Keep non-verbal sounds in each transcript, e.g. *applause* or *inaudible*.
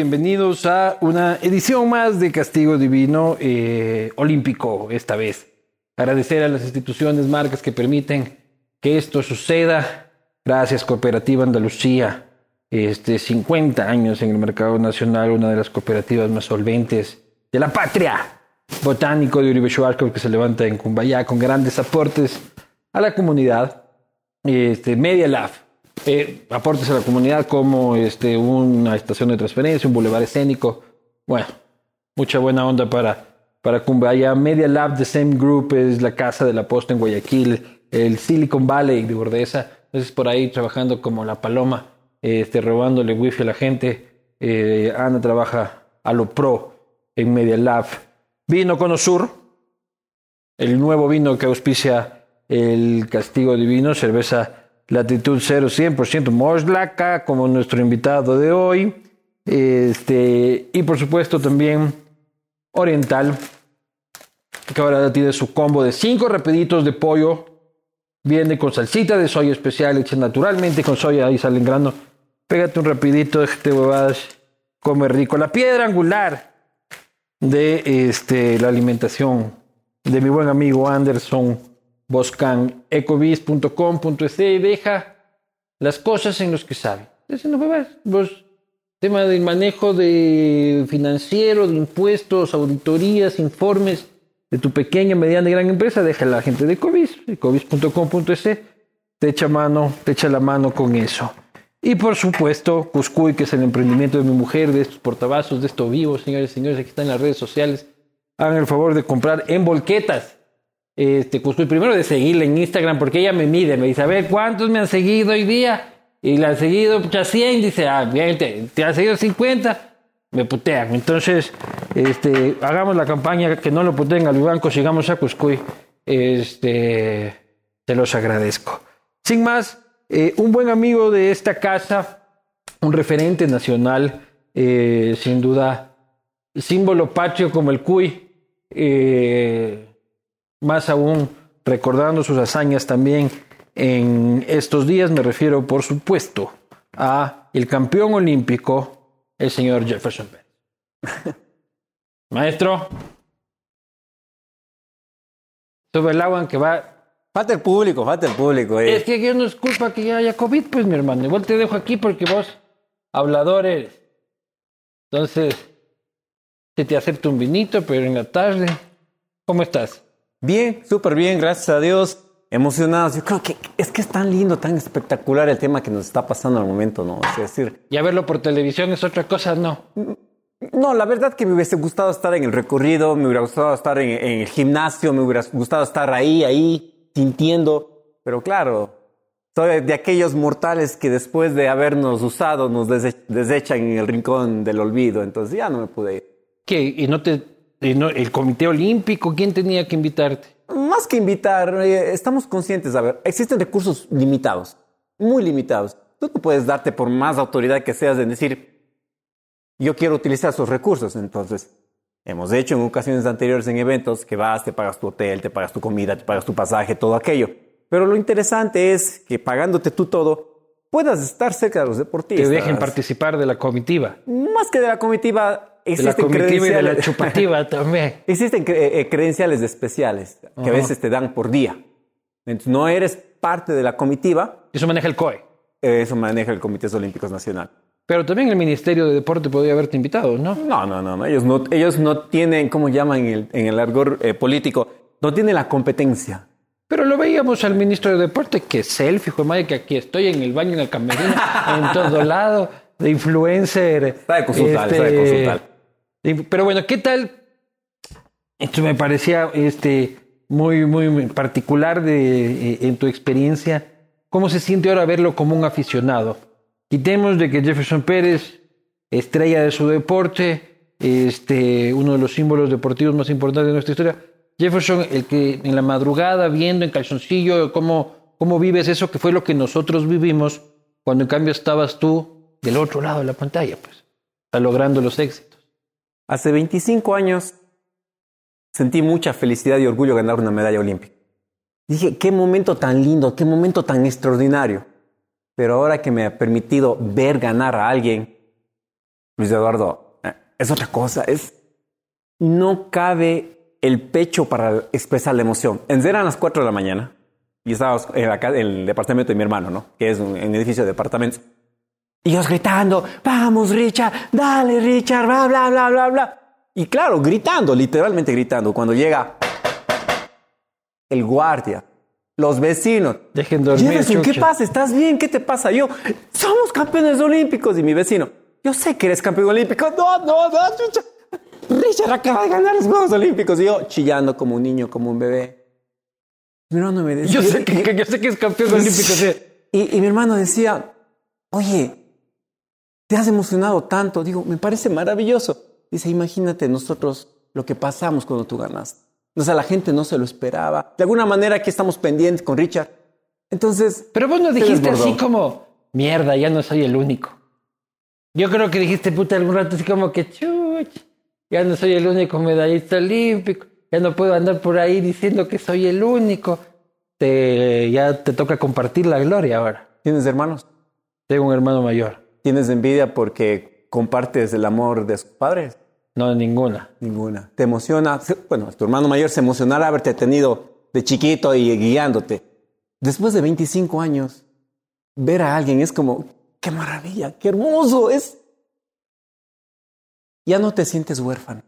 Bienvenidos a una edición más de Castigo Divino eh, Olímpico, esta vez. Agradecer a las instituciones, marcas que permiten que esto suceda. Gracias, Cooperativa Andalucía. Este, 50 años en el mercado nacional, una de las cooperativas más solventes de la patria. Botánico de Uribe Schwarzkopf que se levanta en Cumbayá con grandes aportes a la comunidad. Este, Media Lab, eh, aportes a la comunidad como este, una estación de transferencia, un bulevar escénico. Bueno, mucha buena onda para, para Cumbaya. Media Lab de Same Group es la casa de la posta en Guayaquil, el Silicon Valley de Bordesa. Entonces por ahí trabajando como la paloma, este, robándole wifi a la gente. Eh, Ana trabaja a lo pro en Media Lab. Vino Conosur, el nuevo vino que auspicia el Castigo Divino, cerveza Latitud 0 100% Moslaca, como nuestro invitado de hoy. Este, y por supuesto también Oriental, que ahora tiene su combo de 5 rapiditos de pollo. Viene con salsita de soya especial, hecha naturalmente con soya, ahí sale en grano. Pégate un rapidito, déjate huevadas, come rico. La piedra angular de este, la alimentación de mi buen amigo Anderson Boscan, ecovis.com.es y deja las cosas en los que sabe. Entonces, no vos, tema del manejo de financiero, de impuestos, auditorías, informes de tu pequeña, mediana y gran empresa, deja a la gente de Ecovis, ecovis.com.es, te echa mano, te echa la mano con eso. Y por supuesto, Cuscuy, que es el emprendimiento de mi mujer, de estos portavasos, de esto vivo, señores y señores, aquí están las redes sociales. Hagan el favor de comprar en volquetas. Este, Cuscuy, primero de seguirla en Instagram, porque ella me mide, me dice, a ver, ¿cuántos me han seguido hoy día? Y la han seguido, ya 100, dice, ah, bien, te, te han seguido 50, me putean. Entonces, este, hagamos la campaña, que no lo puteen al banco, llegamos a Cuscuy. Este, te los agradezco. Sin más, eh, un buen amigo de esta casa, un referente nacional, eh, sin duda, símbolo patrio como el cuy, eh, más aún recordando sus hazañas también en estos días, me refiero por supuesto a el campeón olímpico, el señor Jefferson Pérez. *laughs* Maestro, sobre el agua en que va Falta el público, falta el público. eh. es que aquí no es culpa que haya COVID, pues, mi hermano. Igual te dejo aquí porque vos, hablador eres. Entonces, se te acepta un vinito, pero en la tarde. ¿Cómo estás? Bien, súper bien, gracias a Dios. Emocionados. Yo creo que es que es tan lindo, tan espectacular el tema que nos está pasando al momento, ¿no? Es decir, Ya verlo por televisión es otra cosa, no. no, la verdad que me hubiese gustado estar en el recorrido, me hubiera gustado estar en, en el gimnasio, me hubiera gustado estar ahí, ahí, sintiendo. Pero claro, soy de aquellos mortales que después de habernos usado nos dese- desechan en el rincón del olvido. Entonces ya no me pude ir. ¿Qué? ¿Y no te... el Comité Olímpico, ¿quién tenía que invitarte? Más que invitar, eh, estamos conscientes, a ver, existen recursos limitados, muy limitados. Tú no puedes darte por más autoridad que seas en decir, yo quiero utilizar esos recursos. Entonces, hemos hecho en ocasiones anteriores en eventos que vas, te pagas tu hotel, te pagas tu comida, te pagas tu pasaje, todo aquello. Pero lo interesante es que pagándote tú todo, puedas estar cerca de los deportistas. dejen participar de la comitiva. Más que de la comitiva, De la existen y de la *laughs* credenciales- chupativa también. Existen cre- credenciales especiales que a veces te dan por día. Entonces, no eres parte de la comitiva, Eso maneja el COE. eso maneja el Comité Olímpicos Nacional. Pero también el Ministerio de Deporte podría haberte invitado, ¿no? No, no, no, no. Ellos no, ellos no tienen, ¿cómo llaman en el, en el argor eh, político? No tienen la competencia. Pero lo veíamos al ministro de Deporte, que selfie, hijo de madre, que aquí estoy en el baño, en el camerino, en todo lado, de influencer. este, Sabe consultar, sabe consultar. Pero bueno, ¿qué tal? Esto me parecía este, muy, muy particular de, eh, en tu experiencia. ¿Cómo se siente ahora verlo como un aficionado? Quitemos de que Jefferson Pérez, estrella de su deporte, este, uno de los símbolos deportivos más importantes de nuestra historia. Jefferson, el que en la madrugada viendo en calzoncillo cómo, cómo vives eso, que fue lo que nosotros vivimos, cuando en cambio estabas tú del otro lado de la pantalla, pues, logrando los éxitos. Hace 25 años sentí mucha felicidad y orgullo ganar una medalla olímpica. Dije, qué momento tan lindo, qué momento tan extraordinario. Pero ahora que me ha permitido ver ganar a alguien, Luis Eduardo, eh, es otra cosa, es... No cabe el pecho para expresar la emoción. Eran las 4 de la mañana y estábamos ca- en el departamento de mi hermano, ¿no? Que es un, un edificio de departamentos. Y ellos gritando, vamos Richard, dale Richard, bla, bla, bla, bla, bla. Y claro, gritando, literalmente gritando. Cuando llega el guardia, los vecinos. Dejen dormir, Jefferson, ¿qué pasa? ¿Estás bien? ¿Qué te pasa? Yo, somos campeones olímpicos. Y mi vecino, yo sé que eres campeón olímpico. No, no, no, chucha. Richard acaba de ganar los Juegos Olímpicos. Y yo chillando como un niño, como un bebé. Mi hermano me decía... Yo sé que, que- yo sé que es campeón olímpico. *laughs* sí. Y, y mi hermano decía, oye, te has emocionado tanto. Digo, me parece maravilloso. Dice, imagínate nosotros lo que pasamos cuando tú ganaste. O sea, la gente no se lo esperaba. De alguna manera aquí estamos pendientes con Richard. Entonces, Pero vos no dijiste así como, mierda, ya no soy el único. Yo creo que dijiste, puta, algún rato así como que, chuch, ya no soy el único medallista olímpico, ya no puedo andar por ahí diciendo que soy el único. Te, ya te toca compartir la gloria ahora. ¿Tienes hermanos? Tengo un hermano mayor. ¿Tienes envidia porque compartes el amor de sus padres? No, ninguna. Ninguna. ¿Te emociona? Bueno, tu hermano mayor se emocionará haberte tenido de chiquito y guiándote. Después de 25 años, ver a alguien es como, qué maravilla, qué hermoso, es... Ya no te sientes huérfano.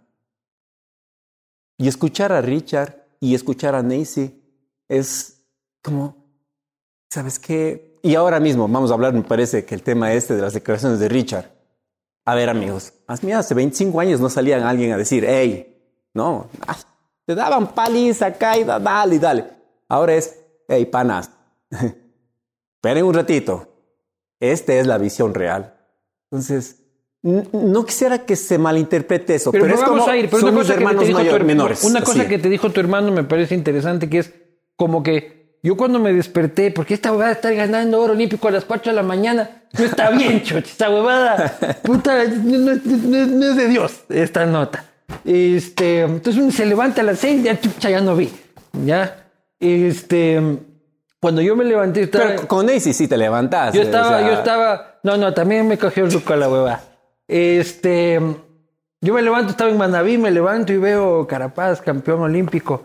Y escuchar a Richard y escuchar a Nancy es como, ¿sabes qué? Y ahora mismo vamos a hablar, me parece que el tema este de las declaraciones de Richard. A ver, amigos, hace 25 años no salían alguien a decir, hey, no, ah, te daban paliza acá y da- dale, dale. Ahora es, hey, panas, *laughs* esperen un ratito, esta es la visión real. Entonces, no quisiera que se malinterprete eso, pero, Pero, es vamos como a ir. Pero son una mis cosa, que te hermanos dijo tu mayor- her- menores. una cosa así. que te dijo tu hermano me parece interesante, que es como que yo cuando me desperté, porque esta huevada estar ganando oro olímpico a las 4 de la mañana, no está bien, *laughs* choch, esta huevada, puta, no, no- es de Dios esta nota. Este, entonces uno se levanta a las 6, ya chucha, ya no vi, ya. Este, cuando yo me levanté, estaba, Pero con Nancy sí te levantas. yo o estaba, sea, yo estaba. No, no, también me cogió el ruco a la hueva. Este. Yo me levanto, estaba en Manaví, me levanto y veo Carapaz, campeón olímpico.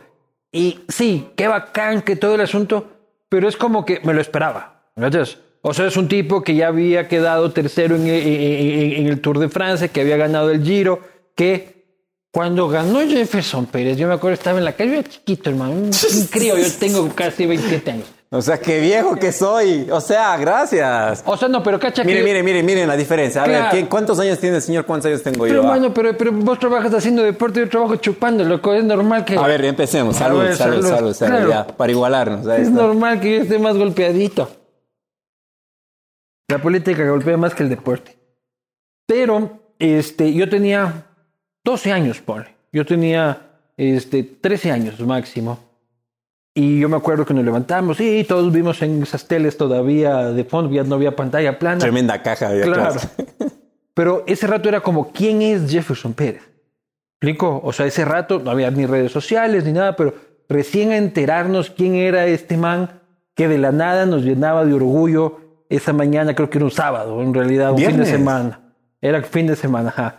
Y sí, qué bacán que todo el asunto, pero es como que me lo esperaba. ¿cachas? O sea, es un tipo que ya había quedado tercero en, en- en- en el Tour de Francia, que había ganado el Giro, que cuando ganó Jefferson Pérez, yo me acuerdo, estaba en la calle, yo era chiquito, hermano, un, un *laughs* crío, yo tengo casi 27 años. O sea, qué viejo que soy. O sea, gracias. O sea, no, pero cacha que Mire, yo- mire, mire, miren la diferencia. A Claro. ver, ¿quién- ¿cuántos años tiene el señor? ¿Cuántos años tengo Pero yo? Ah, hermano, pero, pero vos trabajas haciendo deporte, yo trabajo chupando, loco. Es normal que. A ver, empecemos. Salud, ver, salud, salud. salud, salud, Claro. ya, para igualarnos. es normal que yo esté más golpeadito. La política golpea más que el deporte. Pero, este, yo tenía 12 años, ponle. Yo tenía, este, 13 años máximo. Y yo me acuerdo que nos levantamos y todos vimos en esas teles todavía de fondo, ya no había pantalla plana. Tremenda caja de Claro. Pero ese rato era como, ¿quién es Jefferson Pérez? ¿Explico? O sea, ese rato no había ni redes sociales ni nada, pero recién a enterarnos quién era este man que de la nada nos llenaba de orgullo esa mañana, creo que era un sábado, en realidad, un fin de semana. Era fin de semana, ajá.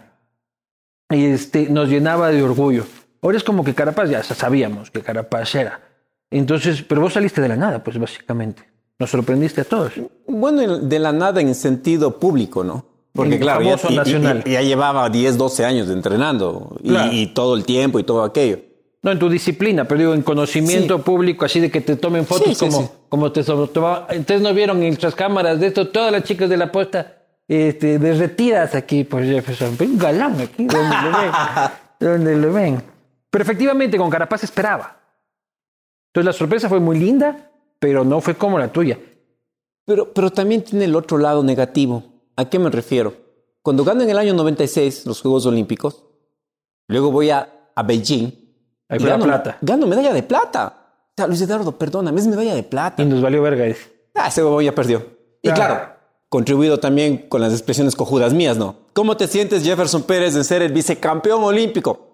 Y este, nos llenaba de orgullo. Ahora es como que Carapaz, ya sabíamos que Carapaz era. Entonces, pero vos saliste de la nada, pues básicamente. Nos sorprendiste a todos. Bueno, en- de la nada en sentido público, ¿no? Porque En claro, ya, famoso y- y- nacional. y ya llevaba 10, 12 años entrenando y, Claro. y todo el tiempo y todo aquello. No, en tu disciplina, pero digo, en conocimiento Sí. público, así de que te tomen fotos Sí, sí, como, como te tomaba. Entonces no vieron en nuestras cámaras de esto, todas las chicas de la posta este, derretidas aquí por Jefferson. Pero un galán aquí, donde lo ven. *laughs* donde lo ven. Pero efectivamente, con Carapaz esperaba. Entonces la sorpresa fue muy linda, pero no fue como la tuya. Pero, pero también tiene el otro lado negativo. ¿A qué me refiero? Cuando gano en el año 96 los Juegos Olímpicos, luego voy a, a Beijing. Ahí fue la gano, plata. Gano medalla de plata. O sea, Luis Eduardo, perdóname, es medalla de plata. Y nos valió verga ese. Ah, ese huevón ya perdió. Y Claro. claro, contribuido también con las expresiones cojudas mías, ¿no? ¿Cómo te sientes, Jefferson Pérez, de ser el vicecampeón olímpico?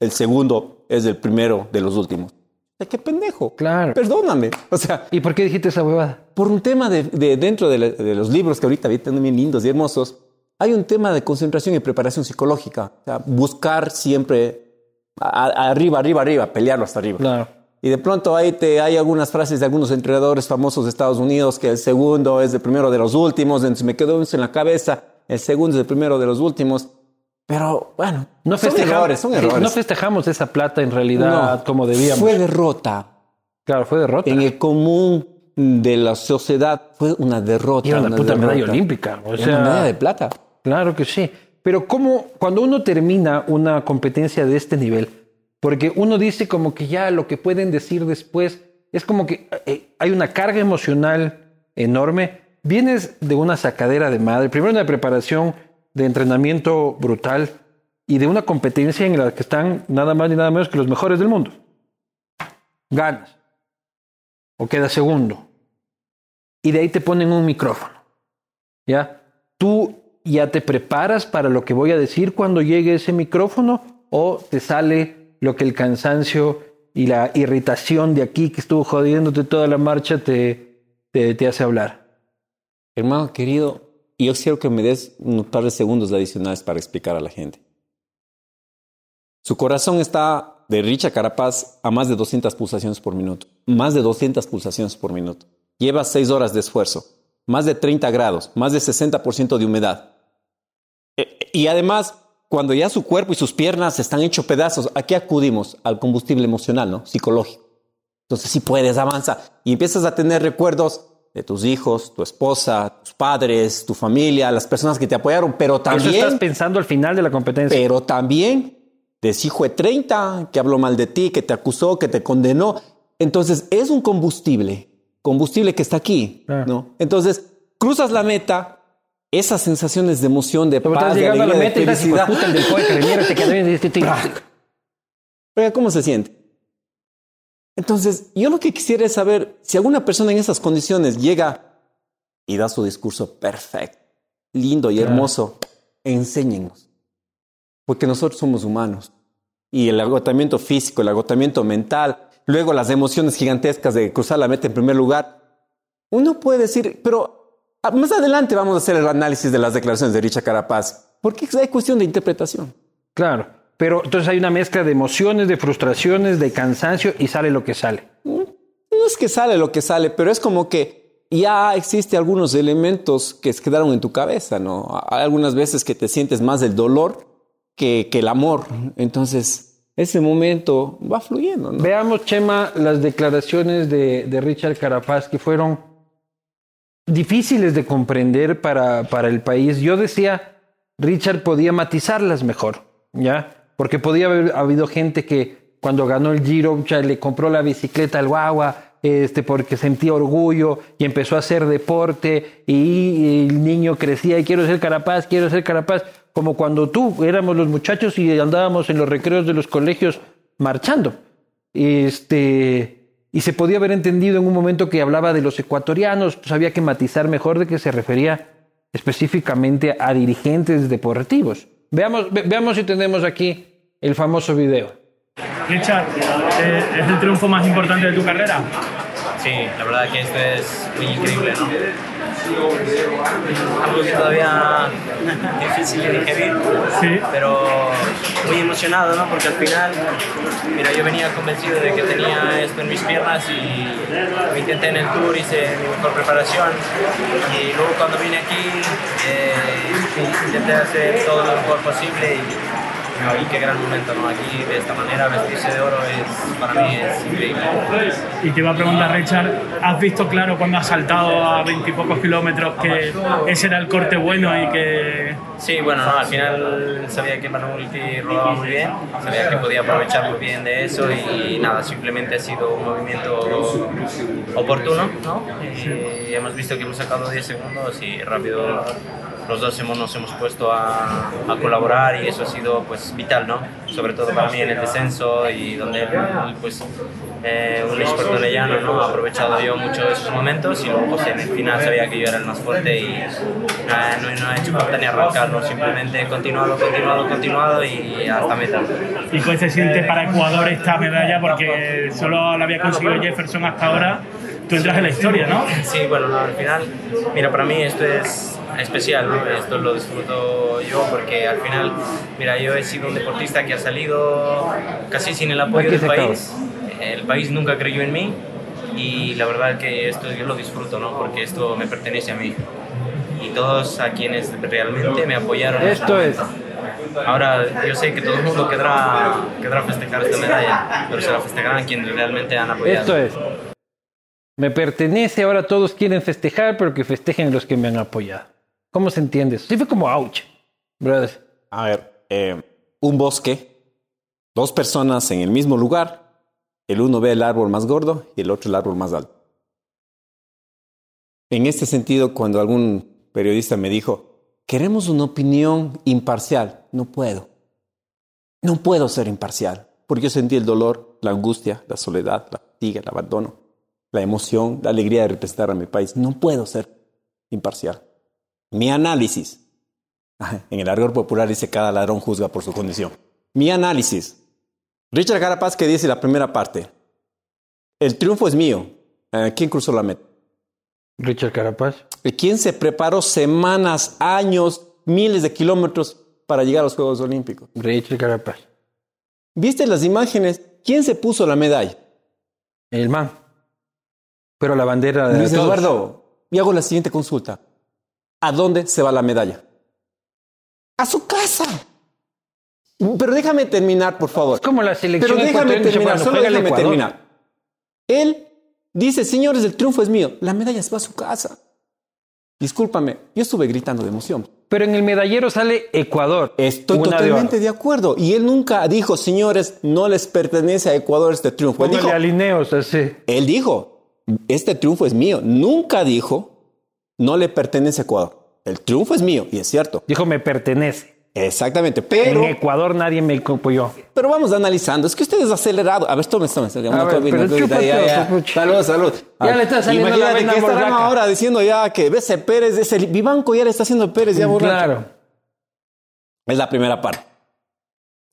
El segundo es el primero de los últimos. ¿Qué pendejo? Claro. Perdóname. O sea, ¿Y por qué dijiste esa huevada? por un tema de, de- dentro de, la- de los libros que ahorita están bien lindos y hermosos, hay un tema de concentración y preparación psicológica. O sea, buscar siempre a- a- arriba, arriba, arriba, pelearlo hasta arriba. Claro. Y de pronto ahí te, hay algunas frases de algunos entrenadores famosos de Estados Unidos que el segundo es el primero de los últimos, entonces me quedó eso en la cabeza, el segundo es el primero de los últimos. Pero bueno, No son festejamos, errores, son sí, errores. no festejamos esa plata en realidad No, como debíamos. Fue derrota. claro, fue derrota. En el común de la sociedad fue una derrota. Y era una puta derrota. medalla olímpica. O Era sea, una medalla de plata. Claro que sí. Pero ¿cómo, cuando uno termina una competencia de este nivel, porque uno dice como que ya lo que pueden decir después, es como que eh, hay una carga emocional enorme, vienes de una sacadera de madre, primero una preparación de entrenamiento brutal y de una competencia en la que están nada más ni nada menos que los mejores del mundo. Ganas. O queda segundo. Y de ahí te ponen un micrófono. ¿Ya? ¿Tú ya te preparas para lo que voy a decir cuando llegue ese micrófono? ¿O te sale lo que el cansancio y la irritación de aquí que estuvo jodiéndote toda la marcha te, te, te hace hablar? Hermano querido, yo quiero que me des un par de segundos adicionales para explicar a la gente. Su corazón está de Richard Carapaz a más de 200 pulsaciones por minuto. Más de 200 pulsaciones por minuto. Lleva 6 horas de esfuerzo. Más de 30 grados. Más de 60% de humedad. Eh, Y además, cuando ya su cuerpo y sus piernas están hechos pedazos, ¿a qué acudimos? Al combustible emocional, ¿no? Psicológico. Entonces, si puedes, avanza. Y empiezas a tener recuerdos de tus hijos, tu esposa, tus padres, tu familia, las personas que te apoyaron, pero Eso también, estás pensando al final de la competencia. pero también de hijo de 30 que habló mal de ti, que te acusó, que te condenó. Entonces, es un combustible, combustible que está aquí, Ah. ¿no? Entonces, cruzas la meta, esas sensaciones de emoción, de Pero paz, estás de llegando a la meta y de estás puta el del que le te bien ¿cómo se siente? Entonces, yo lo que quisiera es saber si alguna persona en esas condiciones llega y da su discurso perfecto, lindo y Claro. hermoso, enséñenos. Porque nosotros somos humanos. Y el agotamiento físico, el agotamiento mental, luego las emociones gigantescas de cruzar la meta en primer lugar, uno puede decir, pero ah, más adelante vamos a hacer el análisis de las declaraciones de Richard Carapaz, porque hay cuestión de interpretación. Claro. Pero entonces hay una mezcla de emociones, de frustraciones, de cansancio y sale lo que sale. No es que sale lo que sale, pero es como que ya existe algunos elementos que se quedaron en tu cabeza, ¿no? Hay algunas veces que te sientes más del dolor que, que el amor. Entonces, ese momento va fluyendo, ¿no? Veamos, Chema, las declaraciones de, de Richard Carapaz que fueron difíciles de comprender para, para el país. Yo decía, Richard podía matizarlas mejor, ¿ya? Porque podía haber habido gente que cuando ganó el Giro le compró la bicicleta al guagua, este, porque sentía orgullo y empezó a hacer deporte y el niño crecía y quiero ser Carapaz, quiero ser Carapaz, como cuando tú éramos los muchachos y andábamos en los recreos de los colegios marchando. Este, y se podía haber entendido en un momento que hablaba de los ecuatorianos, pues había que matizar mejor de que se refería específicamente a dirigentes deportivos. Veamos, ve- veamos si tenemos aquí el famoso video. Richard, eh, ¿es el triunfo más importante de tu carrera? Sí, la verdad que esto es muy increíble, ¿no? Algo que todavía *laughs* difícil de digerir, Sí. pero muy emocionado, ¿no? Porque al final, mira, yo venía convencido de que tenía esto en mis piernas y lo intenté en el tour, hice mi mejor preparación y luego cuando vine aquí eh, intenté hacer todo lo mejor posible y, y qué gran momento, ¿no? Aquí de esta manera vestirse de oro es, para mí es increíble. Y te iba a preguntar, Richard, ¿has visto claro cuando has saltado a veintipocos kilómetros que ese era el corte bueno y que... Sí, bueno, no, al final sabía que Manolti rodaba muy bien, sabía que podía aprovechar muy bien de eso y nada, simplemente ha sido un movimiento oportuno, ¿no? Y hemos visto que hemos sacado 10 segundos y rápido los dos hemos, nos hemos puesto a, a, colaborar y eso ha sido pues vital, ¿no? Sobre todo para mí en el descenso y donde pues eh, un experto leyano, ¿no? Ha aprovechado yo mucho esos momentos y luego pues, en el final sabía que yo era el más fuerte y no, no, ha hecho falta ni arrancarlo, simplemente continuado, continuado, continuado y hasta meta. ¿Y cómo se siente para Ecuador esta medalla? Porque solo la había conseguido Jefferson hasta ahora. Tú entras en la historia, ¿no? Sí, bueno, no, al final, mira, para mí esto es especial, ¿no? Esto lo disfruto yo porque al final, mira, yo he sido un deportista que ha salido casi sin el apoyo del país. El país nunca creyó en mí y la verdad que esto yo lo disfruto, ¿no? Porque esto me pertenece a mí. Y todos a quienes realmente me apoyaron. Esto es. Ahora, yo sé que todo el mundo querrá, querrá festejar esta medalla, pero se la festejarán quienes realmente han apoyado. Esto es. Me pertenece, ahora todos quieren festejar, pero que festejen los que me han apoyado. ¿Cómo se entiende eso? Sí fue como ouch. A ver, eh, un bosque, dos personas en el mismo lugar, el uno ve el árbol más gordo y el otro el árbol más alto. En este sentido, cuando algún periodista me dijo, queremos una opinión imparcial, no puedo. No puedo ser imparcial, porque yo sentí el dolor, la angustia, la soledad, la fatiga, el abandono, la emoción, la alegría de representar a mi país. No puedo ser imparcial. Mi análisis, *laughs* en el argot popular dice cada ladrón juzga por su condición. Mi análisis. Richard Carapaz que dice la primera parte. El triunfo es mío. Eh, ¿Quién cruzó la meta? Richard Carapaz. ¿Quién se preparó semanas, años, miles de kilómetros para llegar a los Juegos Olímpicos? Richard Carapaz. ¿Viste las imágenes? ¿Quién se puso la medalla? El man. Pero la bandera de Luis Eduardo, y hago la siguiente consulta. ¿A dónde se va la medalla? A su casa. Pero déjame terminar, por favor. Es como la selección Pero déjame terminar, solo déjame terminar. Él dice, señores, el triunfo es mío. La medalla se va a su casa. Discúlpame, yo estuve gritando de emoción. Pero en el medallero sale Ecuador. Estoy totalmente de, acuerdo. Y él nunca dijo, señores, no les pertenece a Ecuador este triunfo. Él dijo, alineos así. Él dijo, este triunfo es mío. Nunca dijo, no le pertenece a Ecuador. El triunfo es mío, y es cierto. Dijo, me pertenece. Exactamente, pero... En Ecuador nadie me apoyó. Pero vamos analizando. Es que usted es acelerado. A ver, tome, tome. Salud, salud. Ya le está saliendo Imagínate que estarán ahora diciendo ya que ese Pérez, ese Vivanco ya le está haciendo Pérez ya borracho. Claro. Es la primera parte.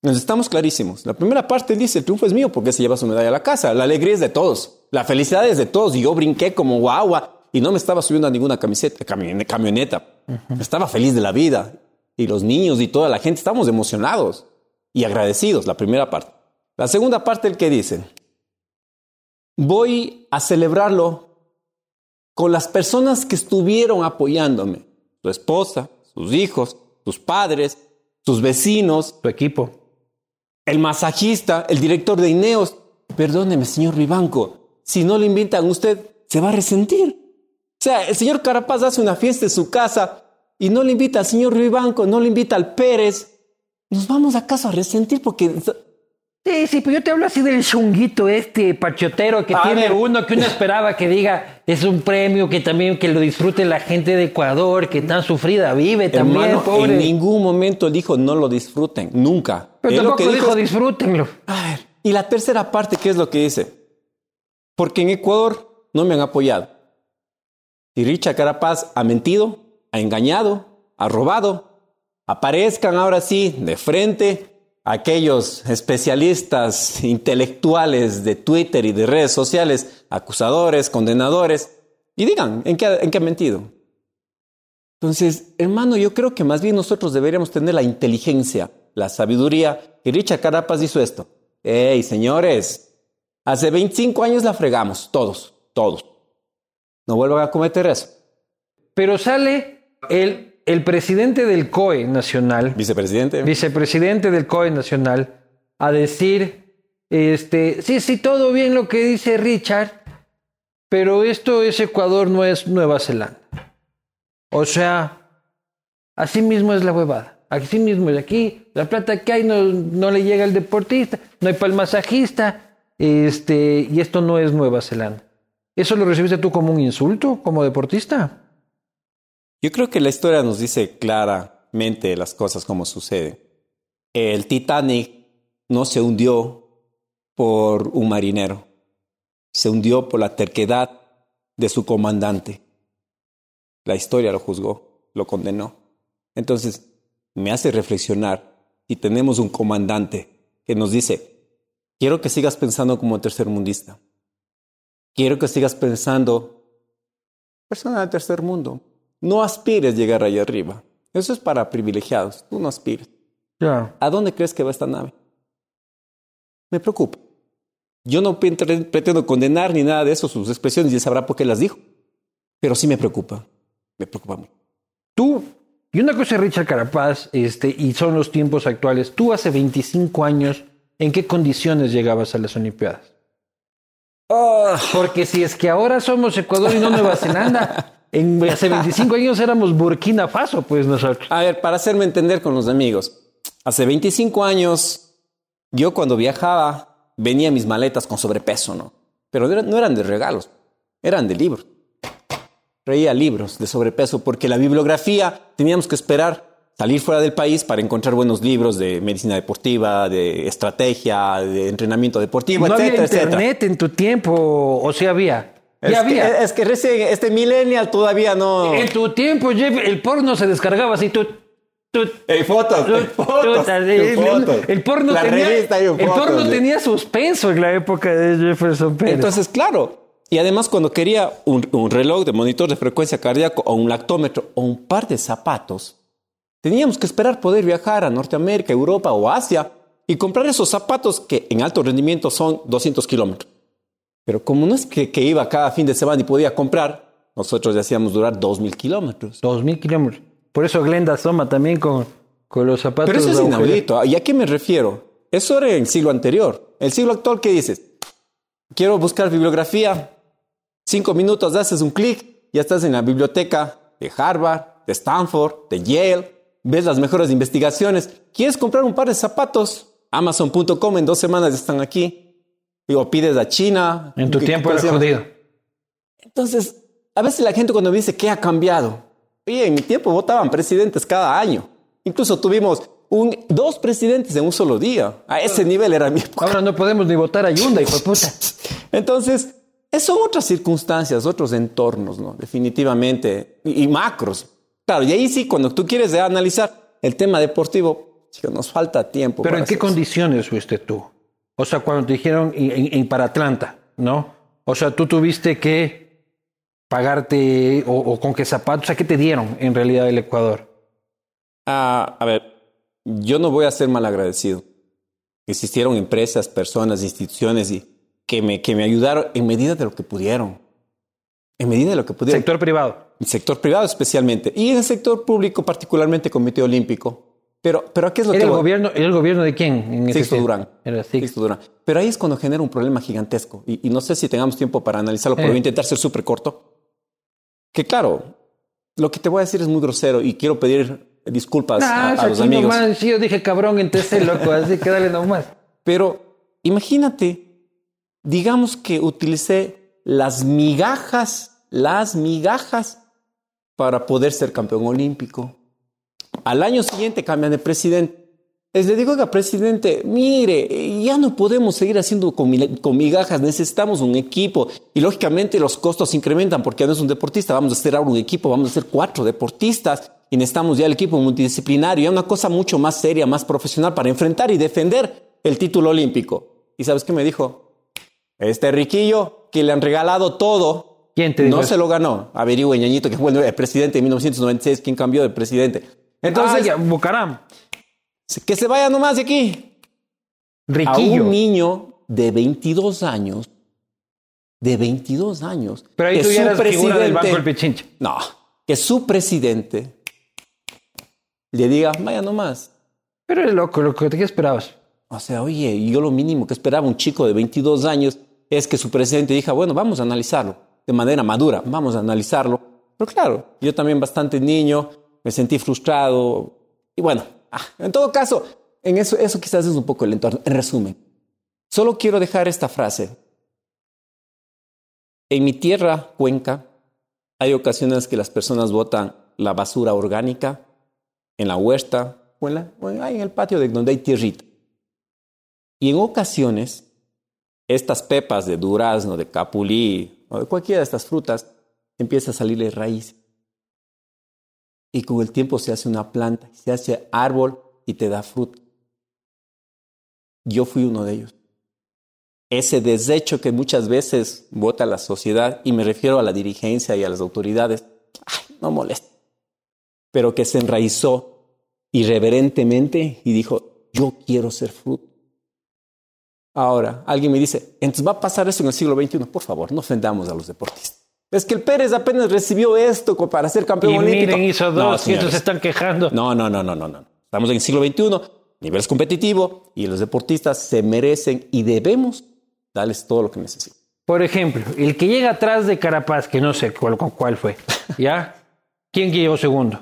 Nos estamos clarísimos. La primera parte dice, el triunfo es mío porque se lleva su medalla a la casa. La alegría es de todos. La felicidad es de todos. Y yo brinqué como guagua y no me estaba subiendo a ninguna camiseta, camioneta. Estaba feliz de la vida. Y los niños y toda la gente estábamos emocionados y agradecidos, la primera parte. La segunda parte, el que dice, voy a celebrarlo con las personas que estuvieron apoyándome. Su esposa, sus hijos, sus padres, sus vecinos. Su equipo. El masajista, el director de Ineos. Perdóneme, señor Ribanco, si no le invitan a usted, se va a resentir. O sea, el señor Carapaz hace una fiesta en su casa y no le invita al señor Ribanco, no le invita al Pérez. Nos vamos acaso a resentir porque... Sí, sí, pero yo te hablo así del chunguito este pachotero que tiene uno que uno esperaba que diga es un premio que también que lo disfrute la gente de Ecuador que tan sufrida vive también, pobre. En ningún momento dijo no lo disfruten, nunca. Pero tampoco dijo, dijo disfrútenlo. A ver, y la tercera parte, ¿qué es lo que dice? Porque en Ecuador no me han apoyado. Y Richard Carapaz ha mentido, ha engañado, ha robado. Aparezcan ahora sí de frente aquellos especialistas intelectuales de Twitter y de redes sociales, acusadores, condenadores, y digan en qué, en qué ha mentido. Entonces, hermano, yo creo que más bien nosotros deberíamos tener la inteligencia, la sabiduría. Y Richard Carapaz hizo esto. ¡Ey, señores! Hace 25 años la fregamos, todos, todos. No vuelvan a cometer eso. Pero sale el, el presidente del COE nacional. Vicepresidente. Vicepresidente del COE nacional a decir, este, sí, sí, todo bien lo que dice Richard, pero esto es Ecuador, no es Nueva Zelanda. O sea, así mismo es la huevada. Así mismo es aquí. La plata que hay no, no le llega al deportista, no hay para el masajista, este, y esto no es Nueva Zelanda. ¿Eso lo recibiste tú como un insulto como deportista? Yo creo que la historia nos dice claramente las cosas como suceden. El Titanic no se hundió por un marinero, se hundió por la terquedad de su comandante. La historia lo juzgó, lo condenó. Entonces, me hace reflexionar si tenemos un comandante que nos dice, quiero que sigas pensando como tercermundista, quiero que sigas pensando persona del tercer mundo, no aspires a llegar allá arriba. Eso es para privilegiados, tú no aspires. ¿A dónde crees que va esta nave? Me preocupa. Yo no pretendo condenar ni nada de eso, sus expresiones, y él sabrá por qué las dijo. Pero sí me preocupa. Me preocupa mucho. Tú, y una cosa, Richard Carapaz, este, y son los tiempos actuales. Tú hace 25 años, ¿en qué condiciones llegabas a las Olimpiadas? Ah. Porque si es que ahora somos Ecuador y no Nueva Zelanda, *laughs* en, hace 25 años éramos Burkina Faso, pues nosotros. A ver, para hacerme entender con los amigos, hace 25 años, yo cuando viajaba, venía mis maletas con sobrepeso, ¿no? Pero no eran de regalos, eran de libros. Traía libros de sobrepeso porque la bibliografía teníamos que esperar salir fuera del país para encontrar buenos libros de medicina deportiva, de estrategia, de entrenamiento deportivo, no etcétera, había internet en tu tiempo, o sí había. Es ya que, había. es que recién este millennial todavía no. En tu tiempo, Jeff, el porno se descargaba así, tú. tú Ey, fotos, tú- fotos, tú- el, fotos. el porno La tenía, revista un el fotos, porno sí. tenía suspenso en la época de Jefferson Pérez. Entonces, claro. Y además, cuando quería un, un reloj de monitor de frecuencia cardíaca o un lactómetro o un par de zapatos, teníamos que esperar poder viajar a Norteamérica, Europa o Asia y comprar esos zapatos que en alto rendimiento son 200 kilómetros. Pero como no es que, que iba cada fin de semana y podía comprar, nosotros ya hacíamos durar 2.000 kilómetros. Dos mil kilómetros. Por eso Glenda Soma también con, con los zapatos. Pero eso es inaudito. ¿Y a qué me refiero? Eso era en el siglo anterior. El siglo actual, ¿qué dices? Quiero buscar bibliografía. Cinco minutos, haces un clic, ya estás en la biblioteca de Harvard, de Stanford, de Yale. Ves las mejores investigaciones. ¿Quieres comprar un par de zapatos? Amazon.com en dos semanas están aquí. O pides a China. En tu ¿Qué- tiempo llama? jodido. Entonces, a veces la gente cuando me dice, ¿qué ha cambiado? Oye, en mi tiempo votaban presidentes cada año. Incluso tuvimos un, dos presidentes en un solo día. A ese nivel era mi época. Ahora no podemos ni votar a Yunda, hijo de puta. *laughs* Entonces, son otras circunstancias, otros entornos, ¿no? Definitivamente. Y, y macros. Claro, y ahí sí, cuando tú quieres analizar el tema deportivo, nos falta tiempo. Pero ¿en qué eso. condiciones fuiste tú? O sea, cuando te dijeron en, en- en para Atlanta, ¿no? O sea, tú tuviste que pagarte o, o con qué zapatos, o sea, ¿qué te dieron en realidad el Ecuador? Ah, a ver, yo no voy a ser mal agradecido. Existieron empresas, personas, instituciones y que me, que me ayudaron en medida de lo que pudieron. En medida de lo que pudieron. Sector privado. El sector privado especialmente. Y en el sector público, particularmente Comité Olímpico. Pero, pero aquí es lo ¿Era que el voy. gobierno, ¿Era el gobierno de quién? En ese Sixto tiempo? Durán. Era Sixto. Sixto Durán. Pero ahí es cuando genera un problema gigantesco. Y, y no sé si tengamos tiempo para analizarlo, pero Eh. voy a intentar ser súper corto. Que claro, lo que te voy a decir es muy grosero y quiero pedir disculpas a, a los amigos. nomás. Sí, yo dije cabrón en TC, loco, así que dale nomás. Pero imagínate, digamos que utilicé las migajas, las migajas para poder ser campeón olímpico. Al año siguiente cambian de presidente. Les le digo, oiga, presidente, mire, ya no podemos seguir haciendo con, mi- con migajas, necesitamos un equipo. Y lógicamente los costos se incrementan porque no es un deportista, vamos a hacer ahora un equipo, vamos a ser cuatro deportistas y necesitamos ya el equipo multidisciplinario, ya una cosa mucho más seria, más profesional para enfrentar y defender el título olímpico. ¿Y sabes qué me dijo? Este riquillo que le han regalado todo, ¿Quién te dijo no eso? se lo ganó. Averigüe, ñañito, que fue el presidente en 1996, quien cambió de presidente. Entonces, ah, ya, Bucaram. que se vaya nomás de aquí. A Riquillo. un niño de 22 años, de 22 años, Pero ahí que tú ya eras figura del Banco del presidente, Pichincha. no, que su presidente le diga, vaya nomás. Pero eres loco, loco. ¿Qué esperabas? O sea, oye, yo lo mínimo que esperaba un chico de 22 años es que su presidente diga, bueno, vamos a analizarlo de manera madura, vamos a analizarlo. Pero claro, yo también bastante niño, me sentí frustrado y bueno, ah, en todo caso, en eso, eso quizás es un poco el entorno. En resumen, solo quiero dejar esta frase. En mi tierra, Cuenca, hay ocasiones que las personas votan la basura orgánica en la huerta o en, o en el patio de donde hay tierrita. Y en ocasiones, estas pepas de durazno, de capulí cualquiera de estas frutas, empieza a salirle raíz. Y con el tiempo se hace una planta, se hace árbol y te da fruta. Yo fui uno de ellos. Ese desecho que muchas veces vota la sociedad, y me refiero a la dirigencia y a las autoridades, ay, no molesta, pero que se enraizó irreverentemente y dijo, yo quiero ser fruto. Ahora, alguien me dice, entonces va a pasar eso en el siglo XXI. Por favor, no ofendamos a los deportistas. Es que el Pérez apenas recibió esto para ser campeón Y olímpico. miren, hizo No, dos y estos se están quejando. No, no, no, no, no, no. Estamos en el siglo XXI, nivel es competitivo y los deportistas se merecen y debemos darles todo lo que necesitan. Por ejemplo, el que llega atrás de Carapaz, que no sé cuál, cuál fue, *laughs* ¿ya? ¿Quién llegó segundo?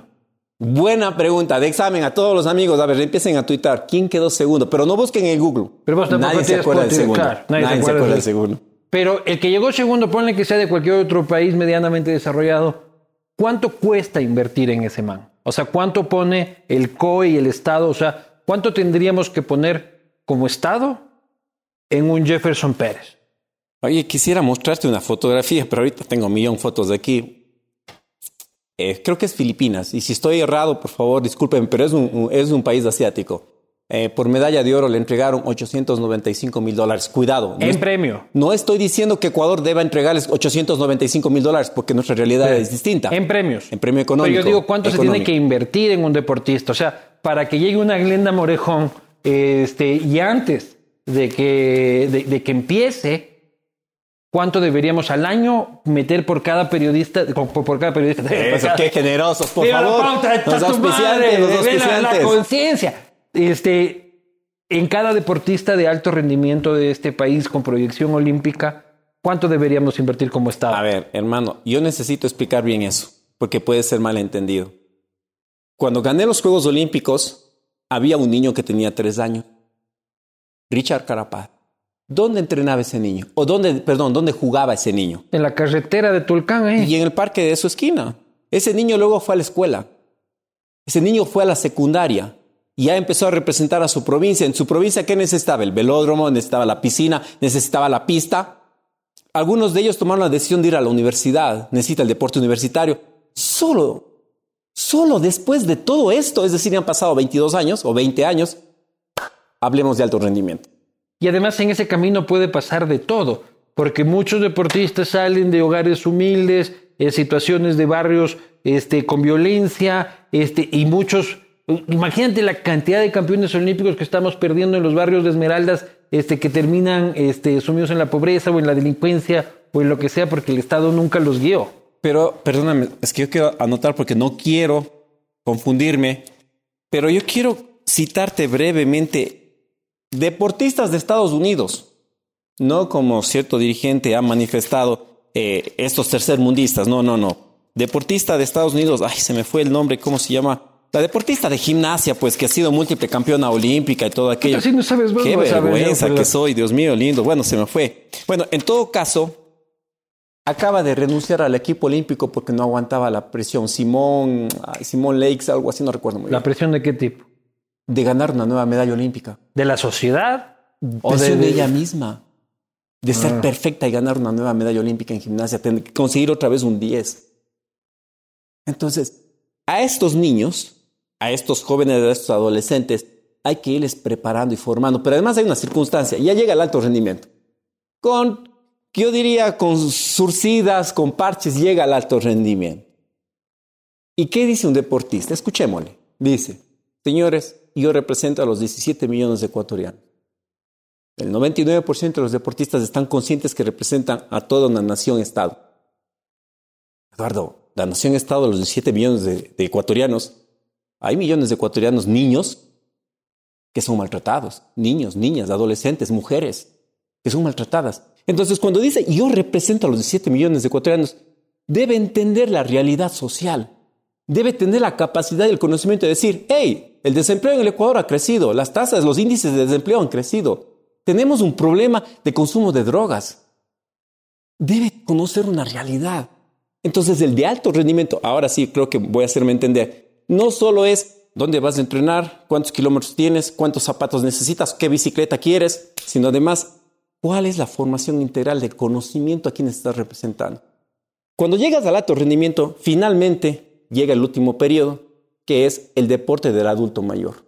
Buena pregunta de examen a todos los amigos. A ver, empiecen a tuitar. ¿Quién quedó segundo? Pero no busquen en Google. Pero vos nadie se acuerda del segundo. claro, nadie, se acuerda del segundo. Pero el que llegó segundo, ponle que sea de cualquier otro país medianamente desarrollado, ¿cuánto cuesta invertir en ese man? O sea, ¿cuánto pone el COE y el Estado? O sea, ¿cuánto tendríamos que poner como Estado en un Jefferson Pérez? Oye, quisiera mostrarte una fotografía, pero ahorita tengo un millón de fotos de aquí. Eh, creo que es Filipinas. Y si estoy errado, por favor, disculpen, pero es un, es un país asiático. Eh, por medalla de oro le entregaron 895 mil dólares. Cuidado. no En es- premio. No estoy diciendo que Ecuador deba entregarles 895 mil dólares porque nuestra realidad es distinta. En premios. En premio económico. Pero yo digo, ¿cuánto se tiene que invertir en un deportista? O sea, para que llegue una Glenda Morejón, este, y antes de que, de, de que empiece, ¿cuánto deberíamos al año meter por cada periodista? Por, cada periodista. Eso, qué generosos, por Viva la favor. pauta, los auspiciantes, los la- La, conciencia. Este, en cada deportista de alto rendimiento de este país con proyección olímpica, ¿cuánto deberíamos invertir como Estado? A ver, hermano, yo necesito explicar bien eso, porque puede ser malentendido. Cuando gané los Juegos Olímpicos, había un niño que tenía tres años, Richard Carapaz. ¿Dónde entrenaba ese niño? O dónde, perdón, dónde jugaba ese niño? En la carretera de Tulcán, ¿eh? Y en el parque de su esquina. Ese niño luego fue a la escuela. Ese niño fue a la secundaria. Y ya empezó a representar a su provincia. En su provincia, ¿qué necesitaba? El velódromo, necesitaba la piscina, necesitaba la pista. Algunos de ellos tomaron la decisión de ir a la universidad. Necesita el deporte universitario. Solo, solo después de todo esto, es decir, han pasado 22 años o 20 años, hablemos de alto rendimiento. Y además en ese camino puede pasar de todo, porque muchos deportistas salen de hogares humildes, en situaciones de barrios este, con violencia, este, y muchos, imagínate la cantidad de campeones olímpicos que estamos perdiendo en los barrios de Esmeraldas, este, que terminan este, sumidos en la pobreza o en la delincuencia o en lo que sea, porque el Estado nunca los guió. Pero, perdóname, es que yo quiero anotar porque no quiero confundirme, pero yo quiero citarte brevemente deportistas de Estados Unidos, no como cierto dirigente ha manifestado eh, estos tercermundistas, no, no, no. Deportista de Estados Unidos, ay, se me fue el nombre, ¿cómo se llama? La deportista de gimnasia, pues que ha sido múltiple campeona olímpica y todo aquello. Así no sabes Qué no vergüenza que soy, Dios mío, lindo. Bueno, se me fue. Bueno, en todo caso, acaba de renunciar al equipo olímpico porque no aguantaba la presión. Simón, Simón Lakes, algo así, no recuerdo muy ¿La bien. presión de qué tipo? De ganar una nueva medalla olímpica. ¿De la sociedad? ¿O de, de ella misma. De ser Ah. perfecta y ganar una nueva medalla olímpica en gimnasia, conseguir otra vez un 10. Entonces, a estos niños, a estos jóvenes, a estos adolescentes, hay que irles preparando y formando. Pero además hay una circunstancia, ya llega el alto rendimiento. Con, yo diría, con surcidas, con parches, llega al alto rendimiento. ¿Y qué dice un deportista? Escuchémosle. Dice, señores, yo represento a los 17 millones de ecuatorianos. El 99% de los deportistas están conscientes que representan a toda una nación-estado. Eduardo, la nación-estado de los 17 millones de, de ecuatorianos, hay millones de ecuatorianos niños que son maltratados, niños, niñas, adolescentes, mujeres, que son maltratadas. Entonces, cuando dice yo represento a los 17 millones de ecuatorianos, debe entender la realidad social, debe tener la capacidad y el conocimiento de decir, hey, el desempleo en el Ecuador ha crecido, las tasas, los índices de desempleo han crecido, tenemos un problema de consumo de drogas. Debe conocer una realidad. Entonces, el de alto rendimiento, ahora sí creo que voy a hacerme entender, no solo es dónde vas a entrenar, cuántos kilómetros tienes, cuántos zapatos necesitas, qué bicicleta quieres, sino además, cuál es la formación integral del conocimiento a quien estás representando. Cuando llegas al alto rendimiento, finalmente llega el último periodo, que es el deporte del adulto mayor.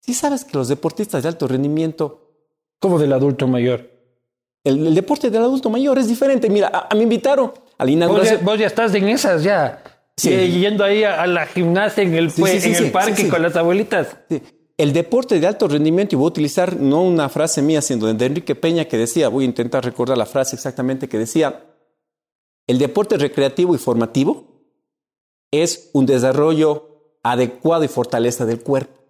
Si sabes que los deportistas de alto rendimiento... ¿Cómo del adulto mayor? El, el deporte del adulto mayor es diferente. Mira, a, a me invitaron a la Vos ya, inauguración... vos ya estás en esas ya. Sí. Eh, yendo ahí a, a la gimnasia en el, Sí, sí, sí, en el sí, parque sí, sí. con las abuelitas. Sí. El deporte de alto rendimiento, y voy a utilizar no una frase mía, sino de Enrique Peña que decía, voy a intentar recordar la frase exactamente que decía, el deporte recreativo y formativo es un desarrollo adecuado y fortaleza del cuerpo.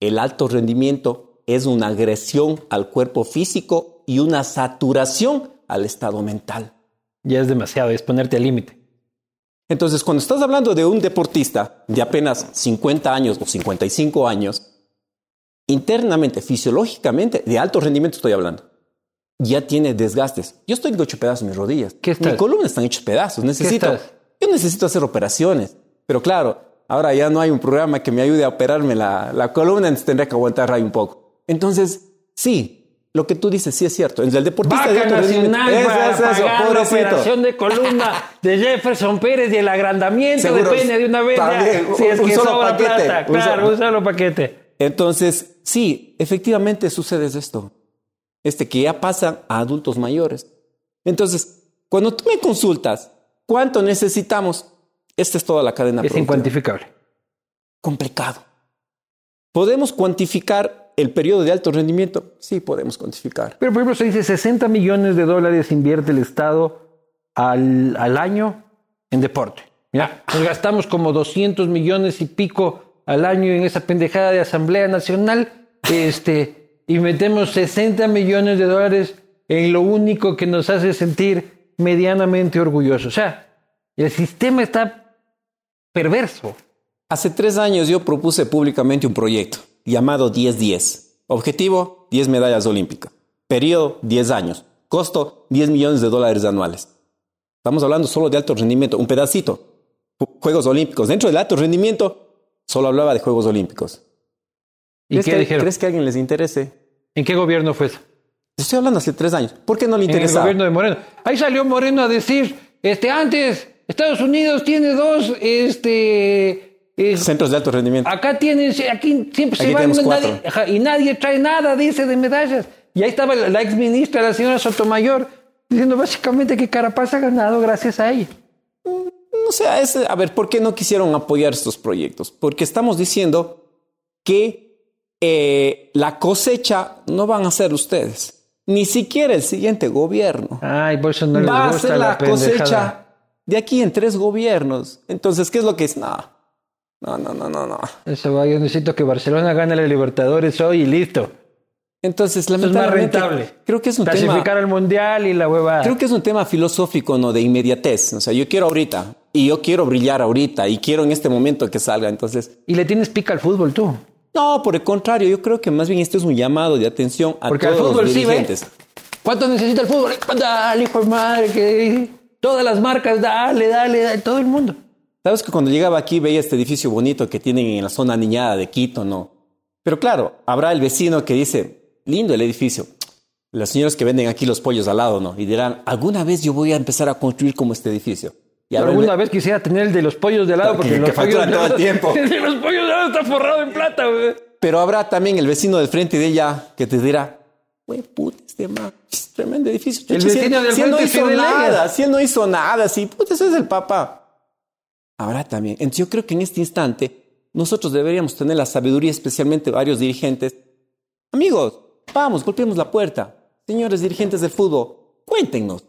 El alto rendimiento es una agresión al cuerpo físico y una saturación al estado mental. Ya es demasiado, es ponerte al límite. Entonces, cuando estás hablando de un deportista de apenas 50 años o 55 años, internamente, fisiológicamente, de alto rendimiento estoy hablando, ya tiene desgastes. Yo estoy de ocho pedazos mis rodillas. ¿Qué? Mi columna están hechos pedazos. Necesito? Yo necesito hacer operaciones. Pero claro, ahora ya no hay un programa que me ayude a operarme la, la columna, entonces tendré que aguantar ahí un poco. Entonces, sí, lo que tú dices sí es cierto. El deportista de Vaca alto rendimiento. nacional Eso, para eso, eso, pagar la operación de columna de Jefferson Pérez y el agrandamiento Seguro, de pene de una vez. si es un que solo sobra paquete, plata. un Claro, solo- un solo paquete. Entonces, sí, efectivamente sucede esto. Este que ya pasa a adultos mayores. Entonces, cuando tú me consultas cuánto necesitamos, esta es toda la cadena Es productiva. incuantificable. Complicado. ¿Podemos cuantificar el periodo de alto rendimiento? Sí, podemos cuantificar. Pero, por ejemplo, se dice 60 millones de dólares invierte el Estado al, al año en deporte. Mira, nos gastamos como 200 millones y pico al año en esa pendejada de Asamblea Nacional este, y metemos 60 millones de dólares en lo único que nos hace sentir medianamente orgullosos. O sea, el sistema está perverso. Hace tres años yo propuse públicamente un proyecto llamado 10-10. Objetivo, 10 medallas olímpicas. Periodo, 10 años. Costo, 10 millones de dólares anuales. Estamos hablando solo de alto rendimiento, un pedacito. Ju- Juegos Olímpicos. Dentro del alto rendimiento, solo hablaba de Juegos Olímpicos. ¿Y ¿Crees qué que, dijeron? ¿Crees que a alguien les interese? ¿En qué gobierno fue eso? Estoy hablando hace tres años. ¿Por qué no le en el interesa? gobierno de Moreno. Ahí salió Moreno a decir, este, antes, Estados Unidos tiene dos, este, eh, Centros de alto rendimiento. acá tienen, aquí siempre se van, nadie- ajá, y nadie trae nada, dice, de medallas. Y ahí estaba la, la ex ministra, la señora Sotomayor, diciendo básicamente que Carapaz ha ganado gracias a ella. No sé, es- a ver, ¿por qué no quisieron apoyar estos proyectos? Porque estamos diciendo que eh, la cosecha no van a ser ustedes. Ni siquiera el siguiente gobierno. Ay, les Va a ser la, la cosecha de aquí en tres gobiernos. Entonces, ¿qué es lo que es? No, no, no, no, no. no. Eso va, yo necesito que Barcelona gane la Libertadores hoy y listo. Entonces, Eso es más lamentablemente, rentable. creo que es un tema... Clasificar al Mundial y la hueva. Creo que es un tema filosófico, ¿no? De inmediatez. O sea, yo quiero ahorita y yo quiero brillar ahorita y quiero en este momento que salga. Entonces, Y le tienes pica al fútbol tú. No, por el contrario, yo creo que más bien este es un llamado de atención a Porque todos fútbol los sí, ¿ve? dirigentes. ¿Cuánto necesita el fútbol? Dale, hijo de madre, que todas las marcas, dale, dale, dale, todo el mundo. Sabes que cuando llegaba aquí veía este edificio bonito que tienen en la zona niñada de Quito, ¿no? Pero claro, habrá el vecino que dice, lindo el edificio. Los señores que venden aquí los pollos al lado, ¿no? Y dirán, alguna vez yo voy a empezar a construir como este edificio. Y el- Alguna vez quisiera tener el de los pollos de lado, porque Que- los que pollos de todo el tiempo. *laughs* El de los pollos de lado está forrado en plata, güey. Pero habrá también el vecino del frente de ella que te dirá, güey, puta, este man, es tremendo edificio. El Chucha, vecino del si él no frente hizo Fidel nada, si él no hizo nada, si, puta, ese es el papá. Habrá también. Entonces yo creo que en este instante nosotros deberíamos tener la sabiduría, especialmente varios dirigentes. Amigos, vamos, golpeemos la puerta. Señores dirigentes del fútbol, cuéntenos,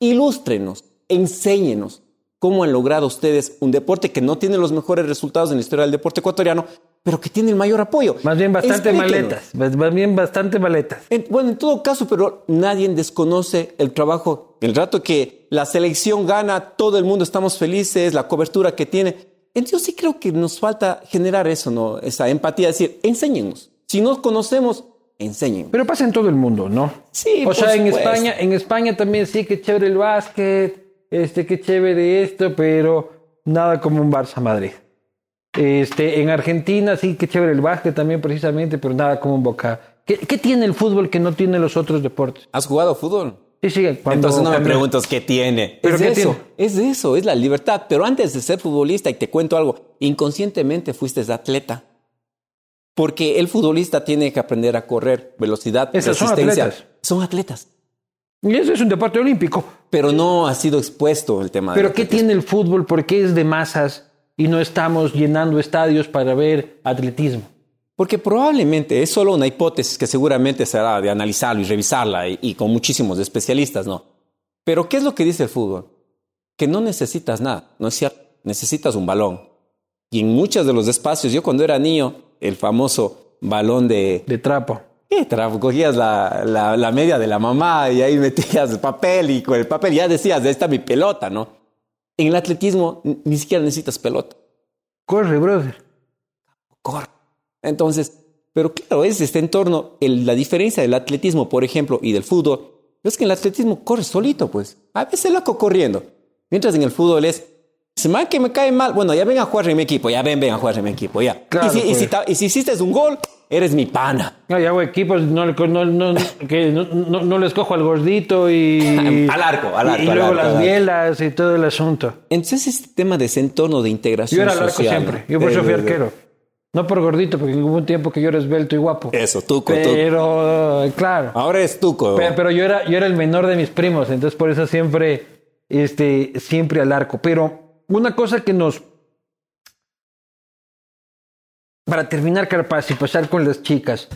ilústrenos, enséñenos cómo han logrado ustedes un deporte que no tiene los mejores resultados en la historia del deporte ecuatoriano, pero que tiene el mayor apoyo. Más bien bastante Explíquenos. maletas. Más bien bastante maletas. En- bueno, en todo caso, pero nadie desconoce el trabajo. El rato que la selección gana, todo el mundo estamos felices, la cobertura que tiene. Entonces, yo sí creo que nos falta generar eso, ¿no? Esa empatía, decir, enséñenos. Si no conocemos, enséñenos. Pero pasa en todo el mundo, ¿no? Sí, O sea, en. España, en España también sí que chévere el básquet, este, qué chévere esto, pero nada como un Barça Madrid. Este, en Argentina sí, qué chévere el básquet también precisamente, pero nada como un Boca. ¿Qué, qué tiene el fútbol que no tienen los otros deportes? ¿Has jugado fútbol? Sí, sí, cuando- Entonces no me preguntas qué tiene. ¿Pero es qué eso, tiene? es eso, es la libertad. Pero antes de ser futbolista, y te cuento algo, inconscientemente fuiste atleta. Porque el futbolista tiene que aprender a correr, velocidad, Esos son resistencia. atletas. Son atletas. Y eso es un deporte olímpico. Pero no ha sido expuesto el tema. Pero ¿qué tiene el fútbol? ¿Por qué es de masas y no estamos llenando estadios para ver atletismo? Porque probablemente es solo una hipótesis que seguramente será de analizarlo y revisarla y, y con muchísimos especialistas, ¿no? Pero ¿qué es lo que dice el fútbol? Que no necesitas nada, ¿no es cierto? Necesitas un balón. Y en muchos de los espacios, yo cuando era niño, el famoso balón de... De trapo. ¿Qué? Cogías la, la, la media de la mamá y ahí metías el papel y con el papel ya decías, está mi pelota, ¿no? En el atletismo ni siquiera necesitas pelota. Corre, brother. corre. Entonces, pero claro, es este entorno, el- la diferencia del atletismo, por ejemplo, y del fútbol, es que en el atletismo corres solito, pues. A veces loco corriendo. Mientras en el fútbol es, se me que me cae mal, bueno, ya ven a jugar en mi equipo, ya ven, ven a jugar en mi equipo, ya. Claro, y, si, y pues. si ta- y si hiciste un gol, eres mi pana. No, ya hago equipos, no, no, no, que no, no- no les cojo al gordito y... *laughs* Al arco, al arco, Y, y luego arco, las bielas y todo el asunto. Entonces, este tema de ese entorno de integración Yo era al arco social, siempre. Yo por eso fui Eh, arquero. No por gordito, porque hubo un tiempo que yo era esbelto y guapo. Eso, tuco, tuco. Pero, claro. Ahora es tuco. Pero, pero yo, era, yo era el menor de mis primos, entonces por eso siempre, este, siempre al arco. Pero una cosa que nos... Para terminar, Carapaz, y pasar con las chicas.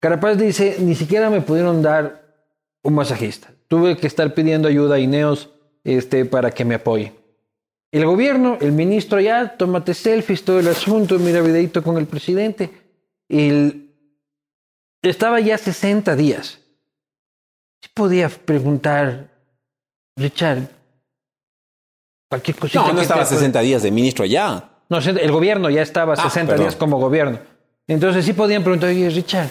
Carapaz dice, ni siquiera me pudieron dar un masajista. Tuve que estar pidiendo ayuda a Ineos este, para que me apoyen. El gobierno, el ministro ya, tómate selfies, todo el asunto, mira videito con el presidente. El, estaba ya 60 días. Sí podía preguntar, Richard, cualquier cosita. no, no que estaba te- 60 días de ministro allá. No, el gobierno ya estaba Ah, 60 perdón. días como gobierno. Entonces sí podían preguntar, oye, Richard,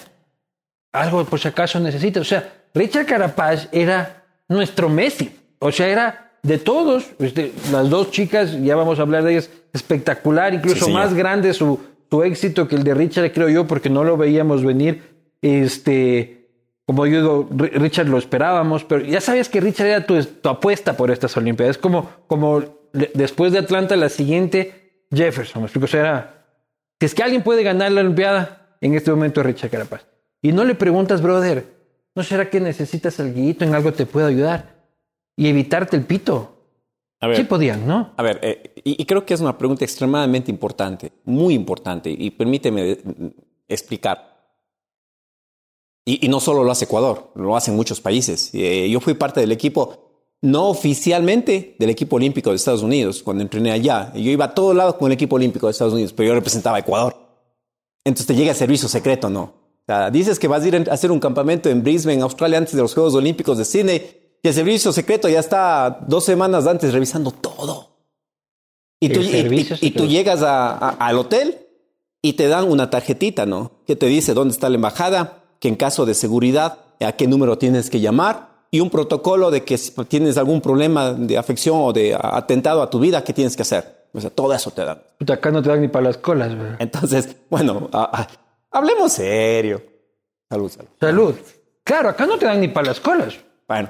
algo por si acaso necesita. O sea, Richard Carapaz era nuestro Messi. O sea, era de todos. Este, las dos chicas, ya vamos a hablar de ellas, espectacular, incluso Sí, más grande su, su éxito que el de Richard, creo yo, porque no lo veíamos venir. Este, como yo digo, Ri- Richard lo esperábamos, pero ya sabías que Richard era tu, tu apuesta por estas Olimpiadas. Es como, como después de Atlanta, la siguiente, Jefferson. ¿Me explico? O sea, era, si es que alguien puede ganar la Olimpiada, en este momento es Richard Carapaz. Y no le preguntas, brother, ¿no será que necesitas algo, en algo te puedo ayudar? Y evitarte el pito. A ver, Sí podían, ¿no? A ver, eh, y, y creo que es una pregunta extremadamente importante, muy importante, y permíteme explicar. Y, y no solo lo hace Ecuador, lo hacen muchos países. Eh, yo fui parte del equipo, no oficialmente, del equipo olímpico de Estados Unidos, cuando entrené allá. Yo iba a todos lados con el equipo olímpico de Estados Unidos, pero yo representaba a Ecuador. Entonces te llega el servicio secreto, ¿no? O sea, dices que vas a ir a hacer un campamento en Brisbane, Australia, antes de los Juegos Olímpicos de Sydney, y el servicio secreto ya está dos semanas antes revisando todo. Y tú, y- servicio y- y tú llegas a- a- al hotel y te dan una tarjetita, ¿no? Que te dice dónde está la embajada, que en caso de seguridad, a qué número tienes que llamar y un protocolo de que si tienes algún problema de afección o de atentado a tu vida, ¿qué tienes que hacer? O sea, todo eso te dan. Puta, acá no te dan ni para las colas, güey. Entonces, bueno, a- a- hablemos serio. Salud, salud. Salud. Claro, acá no te dan ni para las colas. Bueno,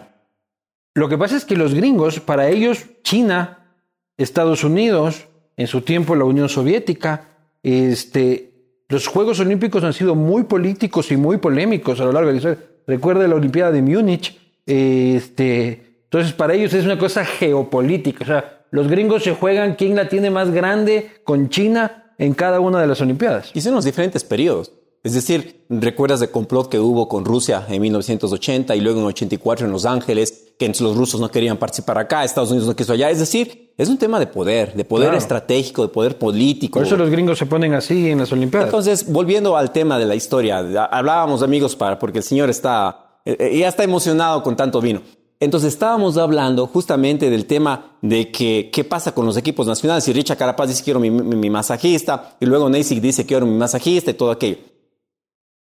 Lo que pasa es que los gringos, para ellos, China, Estados Unidos, en su tiempo la Unión Soviética, este, los Juegos Olímpicos han sido muy políticos y muy polémicos a lo largo de la historia. Recuerda la Olimpiada de Múnich. Este, entonces, para ellos es una cosa geopolítica. O sea, los gringos se juegan quién la tiene más grande con China en cada una de las Olimpiadas. y son los diferentes periodos. Es decir, recuerdas el complot que hubo con Rusia en 1980 y luego en 84 en Los Ángeles, que los rusos no querían participar acá, Estados Unidos no quiso allá. Es decir, es un tema de poder, de poder Claro. estratégico, de poder político. Por eso los gringos se ponen así en las Olimpiadas. Entonces, volviendo al tema de la historia, hablábamos amigos para, porque el señor está, ya está emocionado con tanto vino. Entonces estábamos hablando justamente del tema de que qué pasa con los equipos nacionales. Y Richard Carapaz dice quiero mi, mi- masajista, y luego Neisig dice quiero mi masajista y todo aquello.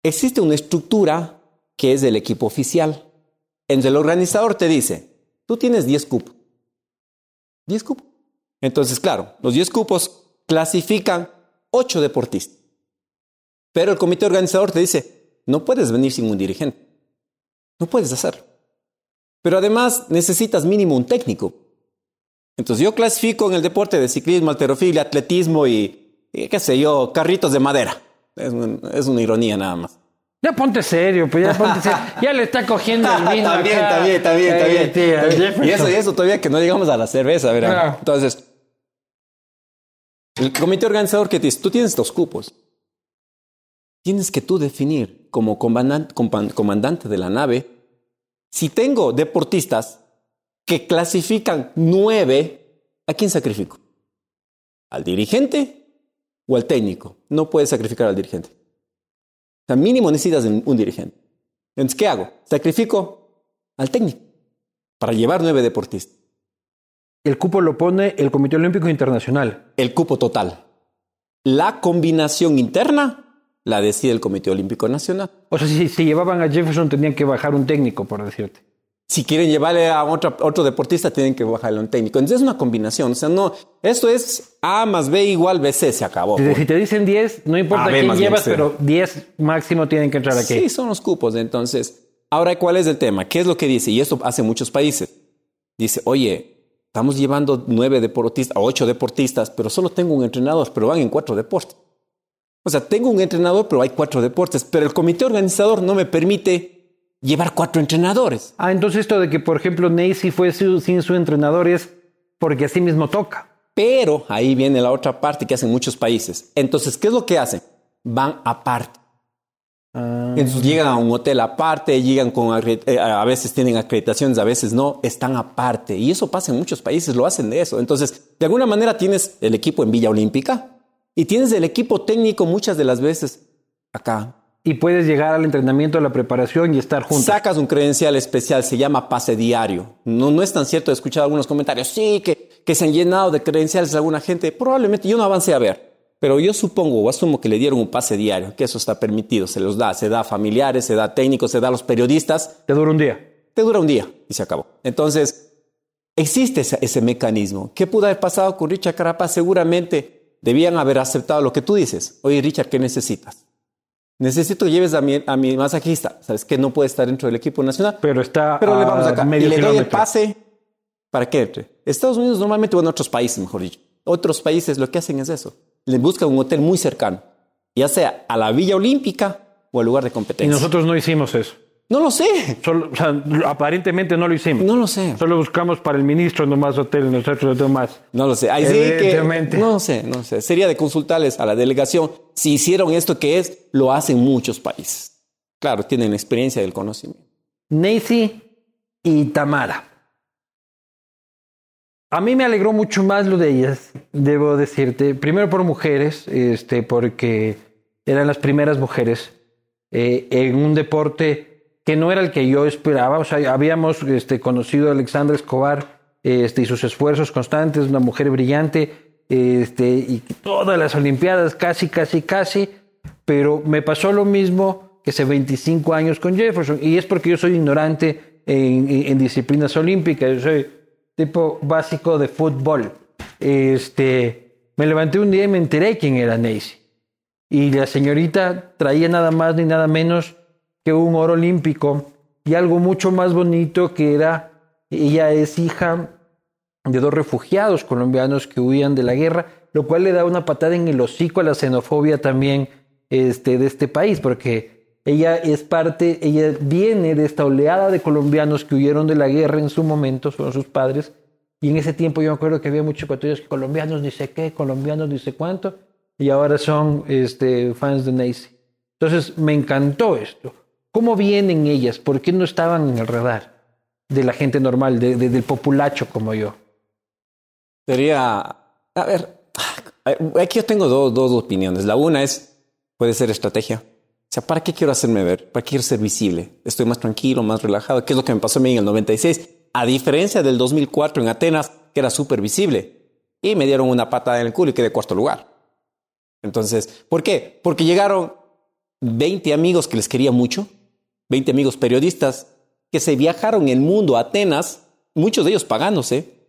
Existe una estructura que es del equipo oficial. Entre el organizador te dice, tú tienes 10 cupos. 10 cupos. Entonces, claro, los 10 cupos clasifican 8 deportistas. Pero el comité organizador te dice, no puedes venir sin un dirigente. No puedes hacerlo. Pero además necesitas mínimo un técnico. Entonces yo clasifico en el deporte de ciclismo, alterofilia, atletismo y, y qué sé yo, carritos de madera. Es, un- es una ironía nada más. Ya ponte serio, pues ya ponte serio. Ya le está cogiendo el vino. *laughs* Bien, acá. bien, está Eh, bien. tía. Y eso, y eso todavía que no llegamos a la cerveza, verán. Claro. Entonces, el comité organizador que te dice, tú tienes estos cupos. Tienes que tú definir como comandante de la nave, si tengo deportistas que clasifican nueve, ¿a quién sacrifico? ¿Al dirigente o al técnico? No puedes sacrificar al dirigente. O sea, mínimo necesitas un dirigente. Entonces, ¿qué hago? Sacrifico al técnico para llevar nueve deportistas. El cupo lo pone el Comité Olímpico Internacional. El cupo total. La combinación interna la decide el Comité Olímpico Nacional. O sea, si, si llevaban a Jefferson tenían que bajar un técnico, por decirte. Si quieren llevarle a otro, otro deportista, tienen que bajarle a un técnico. Entonces es una combinación. O sea, no, esto es A más B igual BC, se acabó. Si, si te dicen 10, no importa A quién llevas, pero 10 máximo tienen que entrar aquí. Sí, son los cupos. Entonces, ahora, ¿cuál es el tema? ¿Qué es lo que dice? Y esto hace muchos países. Dice, oye, estamos llevando nueve deportistas, ocho deportistas, pero solo tengo un entrenador, pero van en cuatro deportes. O sea, tengo un entrenador, pero hay cuatro deportes, pero el comité organizador no me permite llevar cuatro entrenadores. Ah, entonces esto de que, por ejemplo, Nacy fue su- sin su entrenador es porque así mismo toca. Pero ahí viene la otra parte que hacen muchos países. Entonces, ¿qué es lo que hacen? Van aparte. Ah, Entonces llegan a un hotel aparte, llegan con eh, a veces tienen acreditaciones, a veces no, están aparte. Y eso pasa en muchos países, lo hacen de eso. Entonces, de alguna manera tienes el equipo en Villa Olímpica y tienes el equipo técnico muchas de las veces acá. y puedes llegar al entrenamiento, a la preparación y estar juntos. Sacas un credencial especial, se llama pase diario. No, no es tan cierto, he escuchado algunos comentarios, sí, que, que se han llenado de credenciales alguna gente. Probablemente yo no avancé a ver, pero yo supongo o asumo que le dieron un pase diario, que eso está permitido, se los da, se da a familiares, se da a técnicos, se da a los periodistas, Te dura un día. te dura un día y se acabó. Entonces, existe ese, ese mecanismo. ¿Qué pudo haber pasado con Richard Carapaz? Seguramente debían haber aceptado lo que tú dices. Oye, Richard, ¿qué necesitas? Necesito que lleves a mi, a mi masajista. ¿Sabes que no puede estar dentro del equipo nacional? Pero está Pero le vamos acá. Y medio le doy el pase para que entre. Estados Unidos normalmente, bueno, otros países, mejor dicho. Otros países lo que hacen es eso. Le buscan un hotel muy cercano. Ya sea a la Villa Olímpica o al lugar de Y competencia. nosotros no hicimos eso. No lo sé. Solo, o sea, aparentemente no lo hicimos. No lo sé. Solo buscamos para el ministro nomás hotel, nosotros nomás. No lo sé. Ahí sí que. No sé, no sé. Sería de consultarles a la delegación si hicieron esto que es, lo hacen muchos países. Claro, tienen experiencia del conocimiento. Nancy y Tamara. A mí me alegró mucho más lo de ellas, debo decirte. Primero por mujeres, este, porque eran las primeras mujeres eh, en un deporte que no era el que yo esperaba. O sea, habíamos este, conocido a Alexandra Escobar este, y sus esfuerzos constantes, una mujer brillante, este, y todas las Olimpiadas, casi, casi, casi. Pero me pasó lo mismo que hace 25 años con Jefferson, y es porque yo soy ignorante en, en- disciplinas olímpicas. Yo soy tipo básico de fútbol. Este, me levanté un día y me enteré quién era Nancy. Y la señorita traía nada más ni nada menos que un oro olímpico y algo mucho más bonito que era, ella es hija de dos refugiados colombianos que huían de la guerra, lo cual le da una patada en el hocico a la xenofobia también este, de este país, porque ella es parte, ella viene de esta oleada de colombianos que huyeron de la guerra en su momento, son sus padres, y en ese tiempo yo me acuerdo que había muchos ecuatorianos que colombianos ni sé qué, colombianos ni sé cuánto, y ahora son este, fans de Nacy. Entonces me encantó esto. ¿Cómo vienen ellas? ¿Por qué no estaban en el radar de la gente normal, de- de- del populacho como yo? Sería. A ver, aquí yo tengo dos, dos opiniones. La una es: puede ser estrategia. O sea, ¿para qué quiero hacerme ver? ¿Para qué quiero ser visible? Estoy más tranquilo, más relajado. ¿Qué es lo que me pasó a mí en el 96? A diferencia del 2004 en Atenas, que era súper visible. Y me dieron una patada en el culo y quedé cuarto lugar. Entonces, ¿por qué? Porque llegaron 20 amigos que les quería mucho, 20 amigos periodistas que se viajaron el mundo a Atenas, muchos de ellos pagándose,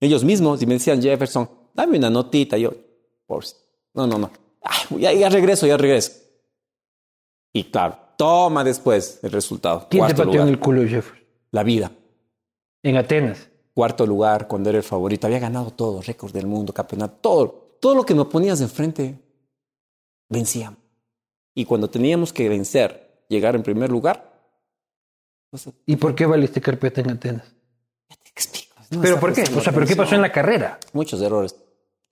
Ellos mismos y me decían, Jefferson, dame una notita. Yo, por no, no, no. Ay, ya, ya regreso, ya regreso. Y claro, toma después el resultado. ¿Quién te Cuarto pateó en el culo, Jefferson? La vida. En Atenas. Cuarto lugar cuando era el favorito. Había ganado todo, récord del mundo, campeonato, todo. Todo lo que me ponías enfrente, vencíamos. Y cuando teníamos que vencer, llegar en primer lugar, pues, te ¿Y por qué valiste carpeta en Atenas? explico. No ¿Pero por qué? O sea, ¿pero qué pasó en la carrera? Muchos errores.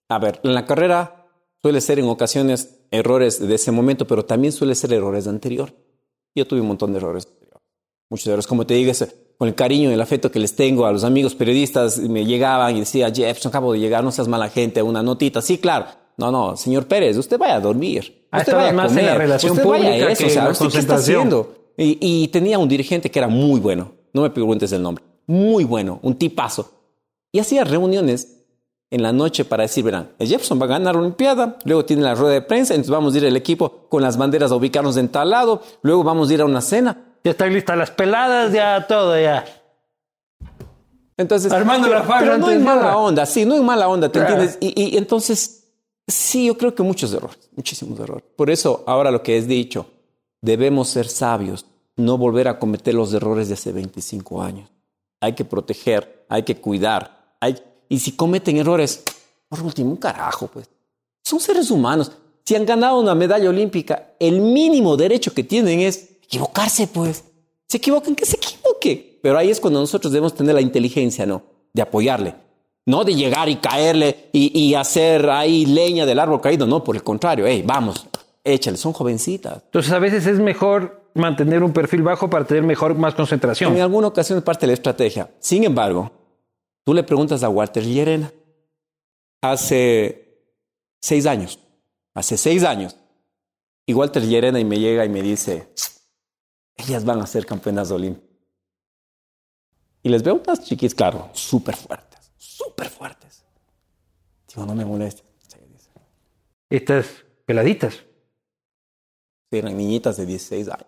A ver, en la carrera suele ser en ocasiones errores de ese momento, pero también suele ser errores de anterior. Yo tuve un montón de errores. Muchos errores. Como te digo, con el cariño y el afecto que les tengo a los amigos periodistas, me llegaban y decía, Jefferson, acabo de llegar, no seas mala gente, una notita. Sí, claro. No, no, señor Pérez, usted vaya a dormir. Ah, usted más en la comer, relación usted vaya a pública eso, que o sea, ¿usted qué está haciendo? Y, y tenía un dirigente que era muy bueno. No me preguntes el nombre. Muy bueno, un tipazo. Y hacía reuniones en la noche para decir, verán, el Jefferson va a ganar la Olimpiada, luego tiene la rueda de prensa, entonces vamos a ir el equipo con las banderas a ubicarnos en tal lado, luego vamos a ir a una cena. Ya están listas las peladas, ya todo, ya. Entonces, Armando pero, la farra pero no en mala onda, sí, no en mala onda, ¿te entiendes? Y, y entonces, sí, yo creo que muchos errores, muchísimos errores. Por eso, ahora lo que es dicho, debemos ser sabios, no volver a cometer los errores de hace 25 años. Hay que proteger, hay que cuidar. Y si cometen errores, por último, un carajo, pues. Son seres humanos. Si han ganado una medalla olímpica, el mínimo derecho que tienen es equivocarse, pues. Se equivocan, que se equivoque. Pero ahí es cuando nosotros debemos tener la inteligencia, ¿no? De apoyarle. No de llegar y caerle y, y hacer ahí leña del árbol caído. No, por el contrario. Hey, vamos, échale, son jovencitas. Entonces, a veces es mejor mantener un perfil bajo para tener mejor, más concentración. En alguna ocasión es parte de la estrategia. Sin embargo, tú le preguntas a Walter Llerena hace seis años, hace seis años, y Walter Llerena y me llega y me dice, ellas van a ser campeonas olímpicas. Y les veo unas chiquis, claro, súper fuertes, súper fuertes. Digo, no me molestes. Sí, dice. Estas peladitas. Eran niñitas de 16 años.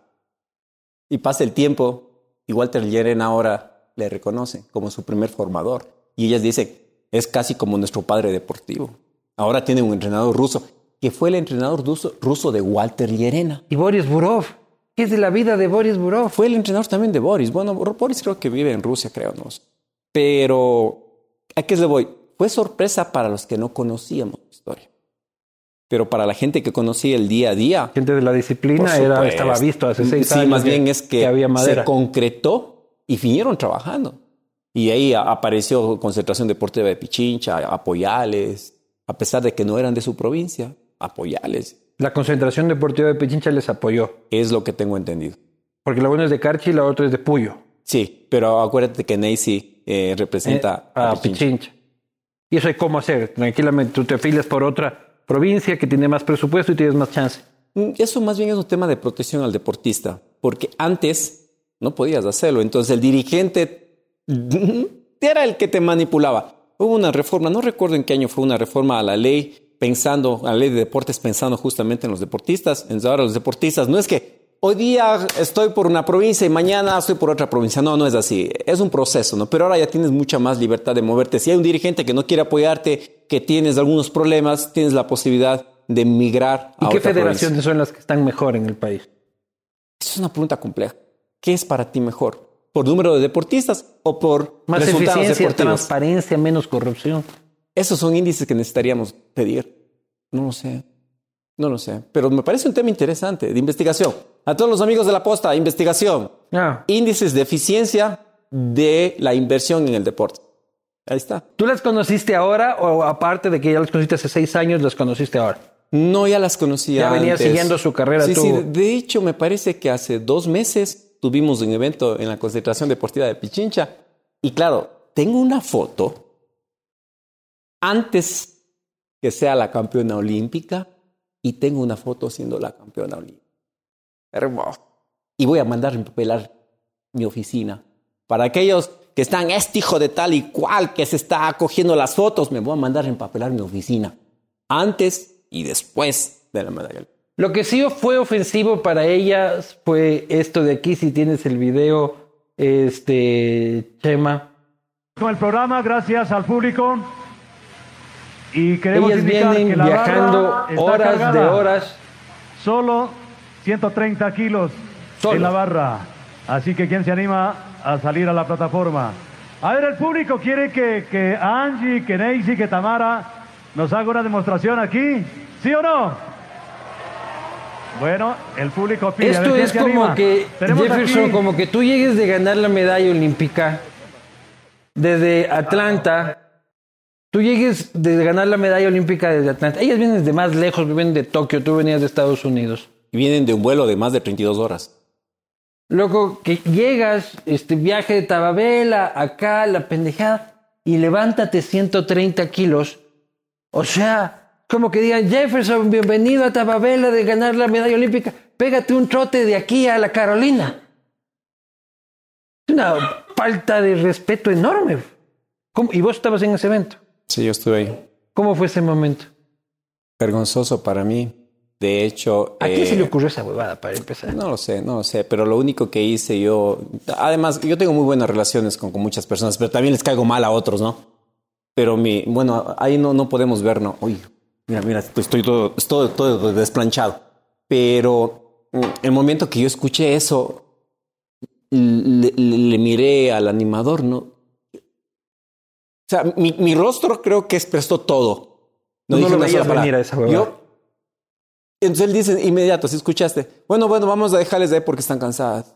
Y pasa el tiempo y Walter Llerena ahora le reconoce como su primer formador. Y ellas dicen, es casi como nuestro padre deportivo. Ahora tiene un entrenador ruso, que fue el entrenador ruso, ruso de Walter Llerena. Y Boris Burov. ¿Qué es de la vida de Boris Burov? Fue el entrenador también de Boris. Bueno, Boris creo que vive en Rusia, creo, no. Pero, ¿a qué le voy? Fue sorpresa para los que no conocíamos la historia. Pero para la gente que conocía el día a día, Gente de la disciplina era, estaba visto hace seis sí, años. más que- bien es que, había madera. se concretó y vinieron trabajando. Y ahí apareció Concentración Deportiva de Pichincha, Apoyales, a pesar de que no eran de su provincia, Apoyales. La concentración deportiva de Pichincha les apoyó. Es lo que tengo entendido. Porque la una es de Carchi y la otra es de Puyo. Sí, pero acuérdate que Nancy eh, representa Eh, a Pichincha. Y eso hay cómo hacer. Tranquilamente, tú te afilias por otra provincia que tiene más presupuesto y tienes más chance. Mm, Eso más bien es un tema de protección al deportista, porque antes no podías hacerlo. Entonces el dirigente *laughs* era el que te manipulaba. Hubo una reforma, no recuerdo en qué año fue una reforma a la ley, pensando, a la ley de deportes, pensando justamente en los deportistas. Entonces ahora los deportistas, no es que hoy día estoy por una provincia y mañana estoy por otra provincia. No, no es así. Es un proceso, ¿no? Pero ahora ya tienes mucha más libertad de moverte. Si hay un dirigente que no quiere apoyarte, que tienes algunos problemas, tienes la posibilidad de migrar ¿Y a qué otra provincia. federaciones son las que están mejor en el país? Esa es una pregunta compleja. ¿Qué es para ti mejor? ¿Por número de deportistas o por Más resultados eficiencia, deportivos? transparencia, menos corrupción. Esos son índices que necesitaríamos pedir. No lo sé. No lo sé. Pero me parece un tema interesante de investigación. A todos los amigos de la posta, investigación. Ah, Índices de eficiencia de la inversión en el deporte. Ahí está. ¿Tú las conociste ahora o aparte de que ya las conociste hace seis años, las conociste ahora? No, ya las conocía. Ya venía antes. siguiendo su carrera Sí, tú. sí. De hecho, me parece que hace dos meses tuvimos un evento en la concentración deportiva de Pichincha. Y claro, tengo una foto antes que sea la campeona olímpica y tengo una foto siendo la campeona olímpica. Hermoso. Y voy a mandar a empapelar mi oficina. Para aquellos que están, este hijo de tal y cual que se está cogiendo las fotos, me voy a mandar a empapelar mi oficina. Antes y después de la medalla. Lo que sí fue ofensivo para ellas fue esto de aquí, si tienes el video, este, Chema, Con el programa, gracias al público. Y queremos Ellas vienen que la viajando horas de horas. Solo 130 kilos Solo. en la barra. Así que ¿quién se anima a salir a la plataforma? A ver, el público quiere que, que Angie, que Neisy, que Tamara nos haga una demostración aquí. ¿Sí o no? Bueno, el público pide. Esto es como anima. que, Jefferson, aquí- como que tú llegues de ganar la medalla olímpica desde Atlanta. Tú llegues de ganar la medalla olímpica desde Atlanta. Ellas vienen de más lejos, vienen de Tokio, tú venías de Estados Unidos. Y vienen de un vuelo de más de 32 horas. Loco, que llegas, este viaje de Tababela, acá, la pendejada, y levántate 130 kilos. O sea, como que digan, Jefferson, bienvenido a Tababela de ganar la medalla olímpica. Pégate un trote de aquí a la Carolina. Es una falta de respeto enorme. ¿Cómo? Y vos estabas en ese evento. Sí, yo estuve ahí. ¿Cómo fue ese momento? Vergonzoso para mí. De hecho... ¿A quién eh, se le ocurrió esa huevada para empezar? No lo sé, no lo sé, pero lo único que hice yo, además yo tengo muy buenas relaciones con, con muchas personas, pero también les caigo mal a otros, ¿no? Pero mi, bueno, ahí no, no podemos ver, ¿no? Uy, mira, mira, estoy, estoy todo, estoy todo desplanchado. Pero mm, el momento que yo escuché eso, le, le- le miré al animador, ¿no? O sea, mi, mi rostro creo que expresó todo. No dije lo una veías venir a esa. Yo entonces él dice inmediato, si escuchaste, bueno, bueno, vamos a dejarles de ahí porque están cansadas.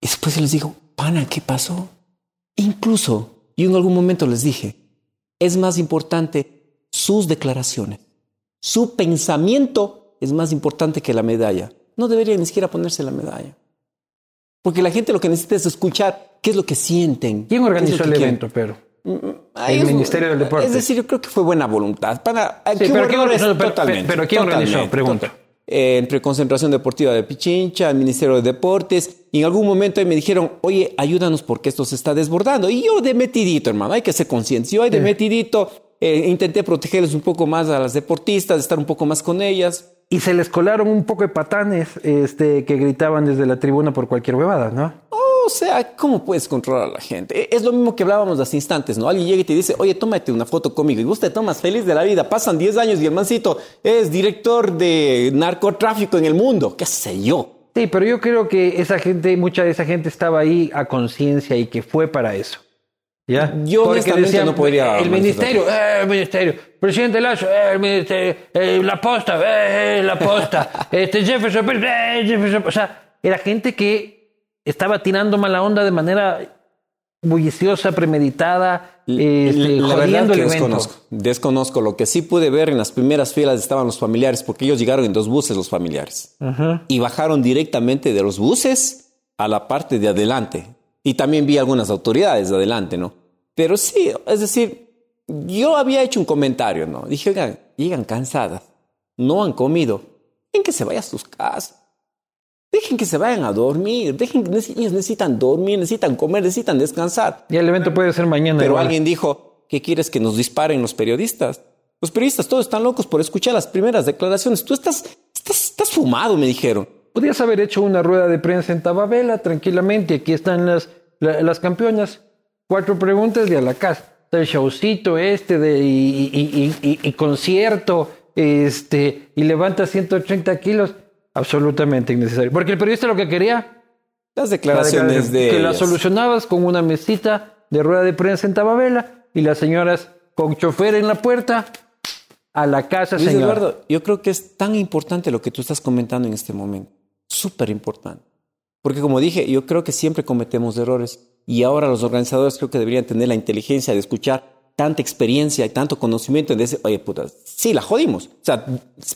Y después les digo, pana, ¿qué pasó? Incluso yo en algún momento les dije, es más importante sus declaraciones. Su pensamiento es más importante que la medalla. No debería ni siquiera ponerse la medalla. Porque la gente lo que necesita es escuchar qué es lo que sienten. ¿Quién organizó lo el quieren. evento, pero? Ahí El es- Ministerio del Deporte. Es decir, yo creo que fue buena voluntad. Para, Sí, pero ¿quién organizó? Totalmente. pero ¿quién organizó? totalmente. Pregunta. Eh, entre Concentración Deportiva de Pichincha, el Ministerio de Deportes, y en algún momento ahí me dijeron, oye, ayúdanos porque esto se está desbordando. Y yo de metidito, hermano, hay que ser conscientes. Yo de metidito eh, intenté protegerles un poco más a las deportistas, estar un poco más con ellas. Y se les colaron un poco de patanes este, que gritaban desde la tribuna por cualquier huevada, ¿no? O sea, ¿cómo puedes controlar a la gente? Es lo mismo que hablábamos hace instantes, ¿no? Alguien llega y te dice, oye, tómate una foto conmigo. Y vos te tomas feliz de la vida. Pasan 10 años y el mancito es director de narcotráfico en el mundo. ¿Qué sé yo? Sí, pero yo creo que esa gente, mucha de esa gente estaba ahí a conciencia y que fue para eso. ¿Ya? Yo honestamente no podría El manifestar. ministerio, eh, el ministerio. Presidente Lazo, eh, el ministerio. eh, la posta, eh, la posta. *laughs* este Jefferson, eh, Jefferson. O sea, era gente que estaba tirando mala onda de manera bulliciosa, premeditada, este, la verdad jodiendo que el evento. desconozco. Desconozco. Lo que sí pude ver en las primeras filas estaban los familiares, porque ellos llegaron en dos buses los familiares. Y bajaron directamente de los buses a la parte de adelante. Y también vi algunas autoridades de adelante, ¿no? Pero sí, es decir, yo había hecho un comentario, ¿no? Dije, oigan, llegan cansadas, no han comido, dejen que se vayan a sus casas. Dejen que se vayan a dormir, dejen que ellos necesitan dormir, necesitan comer, necesitan descansar. Y el evento puede ser mañana. Pero igual. alguien dijo, ¿qué quieres que nos disparen los periodistas? Los periodistas todos están locos por escuchar las primeras declaraciones. Tú estás, estás, estás fumado, me dijeron. Podrías haber hecho una rueda de prensa en Tababela tranquilamente. Aquí están las, la- las campeonas. Cuatro preguntas y a la casa. El showcito este de, y, y- y- y- y concierto este, y levanta 130 kilos. Absolutamente innecesario. Porque el periodista lo que quería Las la declaraciones de que la ellas. solucionabas con una mesita de rueda de prensa en Tababela y las señoras con chofer en la puerta a la casa, Luis señor. Eduardo, yo creo que es tan importante lo que tú estás comentando en este momento. Súper importante. Porque como dije, yo creo que siempre cometemos errores. Y ahora los organizadores creo que deberían tener la inteligencia de escuchar tanta experiencia y tanto conocimiento y decir, oye, puta, sí, la jodimos. O sea,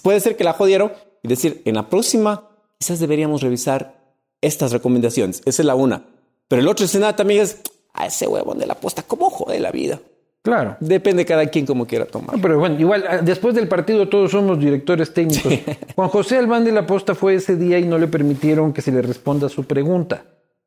puede ser que la jodieron y decir, en la próxima quizás deberíamos revisar estas recomendaciones. Esa es la una. Pero el otro escenario también es, a ese huevón de la posta, ¿cómo jode la vida? Claro. Depende de cada quien como quiera tomar. No, pero bueno, igual, ah, después del partido todos somos directores técnicos. *laughs* Juan José Albán de la Posta fue ese día y no le permitieron que se le responda su pregunta.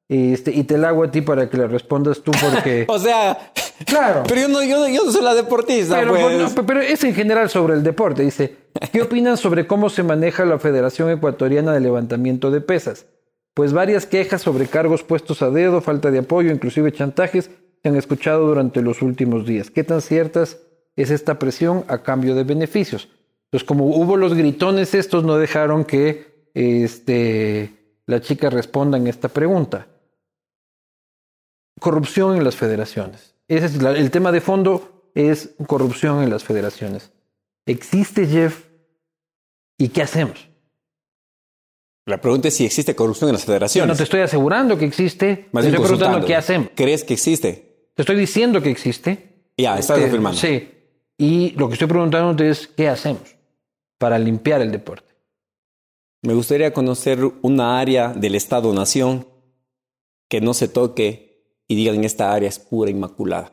Este, y te la hago a ti para que la respondas tú porque... *laughs* O sea, Claro. pero yo no, yo, yo no soy la deportista, Pero, pues. pe- pero es en general sobre el deporte. Dice, ¿qué *laughs* opinan sobre cómo se maneja la Federación Ecuatoriana de Levantamiento de Pesas? Pues varias quejas sobre cargos puestos a dedo, falta de apoyo, inclusive chantajes, se han escuchado durante los últimos días. ¿Qué tan ciertas es esta presión a cambio de beneficios? Entonces, como hubo los gritones estos, no dejaron que este, la chica responda en esta pregunta. Corrupción en las federaciones. Ese es la- el tema de fondo, es corrupción en las federaciones. ¿Existe, Jeff? ¿Y qué hacemos? La pregunta es si existe corrupción en las Yo federaciones. no te estoy asegurando que existe, Más te estoy preguntando qué hacemos. ¿Crees que existe? Te estoy diciendo que existe. Ya, estás Este, afirmando. Sí. Y lo que estoy preguntando es qué hacemos para limpiar el deporte. Me gustaría conocer una área del Estado-Nación que no se toque y digan esta área es pura inmaculada.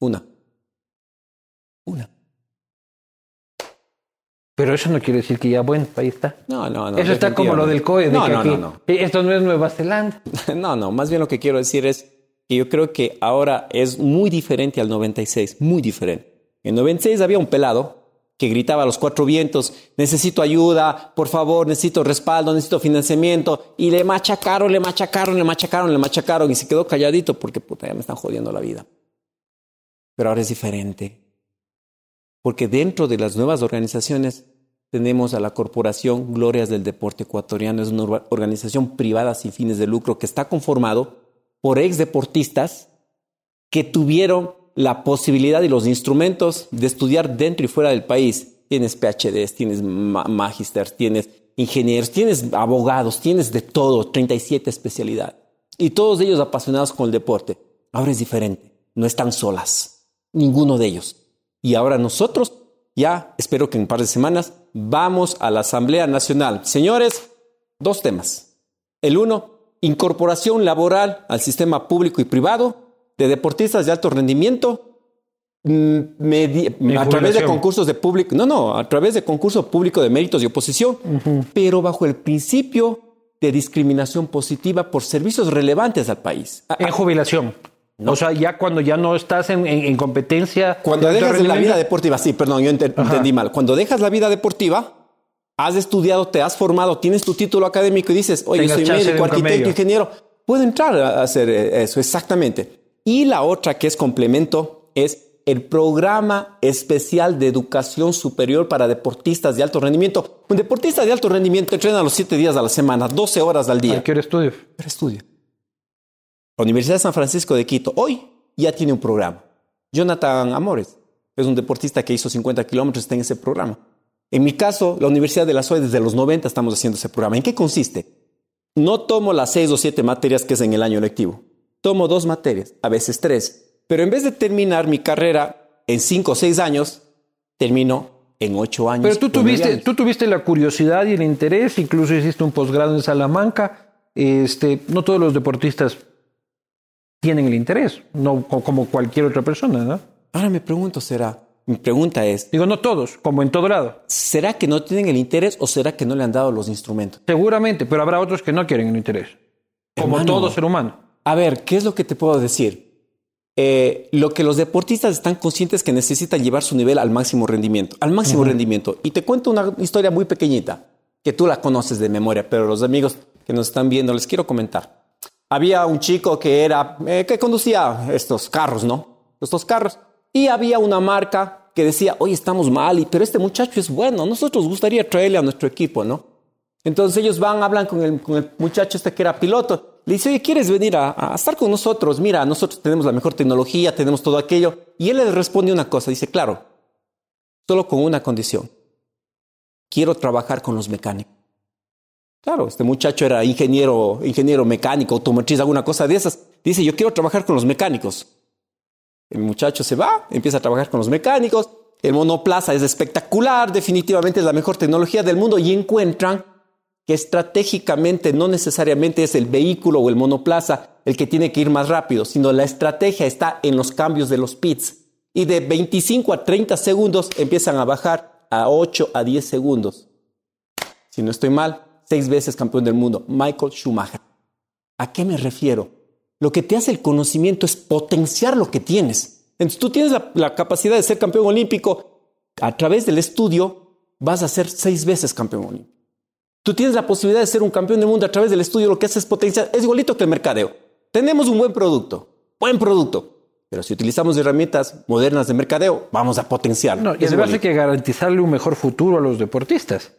Una. Una. Pero eso no quiere decir que ya, bueno, ahí está. No, no, no. eso está como lo del COE, de No, que no, aquí, no, no. esto no es Nueva Zelanda. *laughs* No, no, más bien lo que quiero decir es que yo creo que ahora es muy diferente al 96, muy diferente. En 96 había un pelado que gritaba a los cuatro vientos, necesito ayuda, por favor, necesito respaldo, necesito financiamiento, y le machacaron, le machacaron, le machacaron, le machacaron, y se quedó calladito porque puta, ya me están jodiendo la vida. Pero ahora es diferente. Porque dentro de las nuevas organizaciones tenemos a la Corporación Glorias del Deporte Ecuatoriano. Es una orga- organización privada sin fines de lucro que está conformado por ex deportistas que tuvieron la posibilidad y los instrumentos de estudiar dentro y fuera del país. Tienes PhDs, tienes ma- magisters, tienes ingenieros, tienes abogados, tienes de todo, 37 especialidades. Y todos ellos apasionados con el deporte. Ahora es diferente, no están solas, ninguno de ellos. Y ahora nosotros, ya espero que en un par de semanas, vamos a la Asamblea Nacional. Señores, dos temas. El uno, incorporación laboral al sistema público y privado de deportistas de alto rendimiento mm, a través de concursos de público, no, no, a través de concurso público de méritos y oposición, pero bajo el principio de discriminación positiva por servicios relevantes al país. A- En jubilación. O sea, ya cuando ya no estás en, en- en competencia. Cuando de dejas de la vida deportiva, sí, perdón, yo ente- entendí mal. Cuando dejas la vida deportiva, has estudiado, te has formado, tienes tu título académico y dices, oye, Tengas soy médico, arquitecto, ingeniero, puedo entrar a hacer eh, eso, exactamente. Y la otra que es complemento es el programa especial de educación superior para deportistas de alto rendimiento. Un deportista de alto rendimiento entrena los siete días a la semana, 12 horas al día. Cualquier estudio. Pero estudia. La Universidad de San Francisco de Quito hoy ya tiene un programa. Jonathan Amores es un deportista que hizo 50 kilómetros, está en ese programa. En mi caso, la Universidad de la SOE desde los 90 estamos haciendo ese programa. ¿En qué consiste? No tomo las seis o siete materias que es en el año lectivo. Tomo dos materias, a veces tres. Pero en vez de terminar mi carrera en cinco o seis años, termino en ocho años. Pero tú tuviste, años. tú tuviste la curiosidad y el interés, incluso hiciste un posgrado en Salamanca. Este, no todos los deportistas tienen el interés, no co- como cualquier otra persona, ¿no? Ahora me pregunto, será, mi pregunta es, Digo, no todos, como en todo lado. ¿será que no tienen el interés o será que no le han dado los instrumentos? Seguramente, pero habrá otros que no quieren el interés. Como Hermano. todo ser humano. A ver, ¿qué es lo que te puedo decir? Eh, lo que los deportistas están conscientes que necesitan llevar su nivel al máximo rendimiento, al máximo rendimiento. Y te cuento una historia muy pequeñita, que tú la conoces de memoria, pero los amigos que nos están viendo les quiero comentar. Había un chico que era, eh, que conducía estos carros, ¿no? Estos carros. Y había una marca que decía, oye, estamos mal, y- pero este muchacho es bueno, nosotros gustaría traerle a nuestro equipo, ¿no? Entonces ellos van, hablan con el, con el muchacho este que era piloto. Le dice, oye, ¿quieres venir a, a estar con nosotros? Mira, nosotros tenemos la mejor tecnología, tenemos todo aquello. Y él le responde una cosa, dice, claro, solo con una condición. Quiero trabajar con los mecánicos. Claro, este muchacho era ingeniero, ingeniero mecánico, automotriz, alguna cosa de esas. Dice, yo quiero trabajar con los mecánicos. El muchacho se va, empieza a trabajar con los mecánicos. El monoplaza es espectacular, definitivamente es la mejor tecnología del mundo y encuentran que estratégicamente no necesariamente es el vehículo o el monoplaza el que tiene que ir más rápido, sino la estrategia está en los cambios de los pits. Y de 25 a 30 segundos empiezan a bajar a 8 a 10 segundos. Si no estoy mal, seis veces campeón del mundo, Michael Schumacher. ¿A qué me refiero? Lo que te hace el conocimiento es potenciar lo que tienes. Entonces tú tienes la, capacidad de ser campeón olímpico. A través del estudio vas a ser seis veces campeón olímpico. Tú tienes la posibilidad de ser un campeón del mundo a través del estudio. Lo que haces es potenciar. Es igualito que el mercadeo. Tenemos un buen producto. buen producto. Pero si utilizamos herramientas modernas de mercadeo, vamos a potenciarlo. No, y además hay que garantizarle un mejor futuro a los deportistas.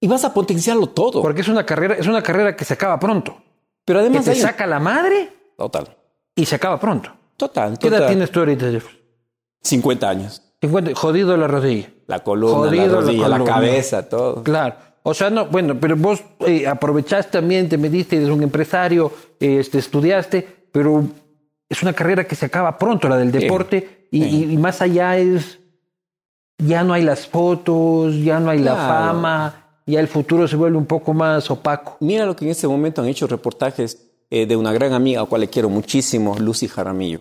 Y vas a potenciarlo todo. Porque es una carrera, es una carrera que se acaba pronto. Pero Que además te hay- saca la madre Total. y se acaba pronto. Total, ¿Qué edad tienes tú ahorita, Jeff? 50 años. 50, jodido la rodilla. La columna, Jodido la la rodilla, la, columna. cabeza, todo. Claro. O sea, no, bueno, pero vos eh, aprovechaste también, te mediste, eres un empresario, eh, este, estudiaste, pero es una carrera que se acaba pronto, la del deporte, y, sí. y- y más allá es, ya no hay las fotos, ya no hay la fama, ya el futuro se vuelve un poco más opaco. Mira lo que en este momento han hecho reportajes eh, de una gran amiga a la cual le quiero muchísimo, Lucy Jaramillo.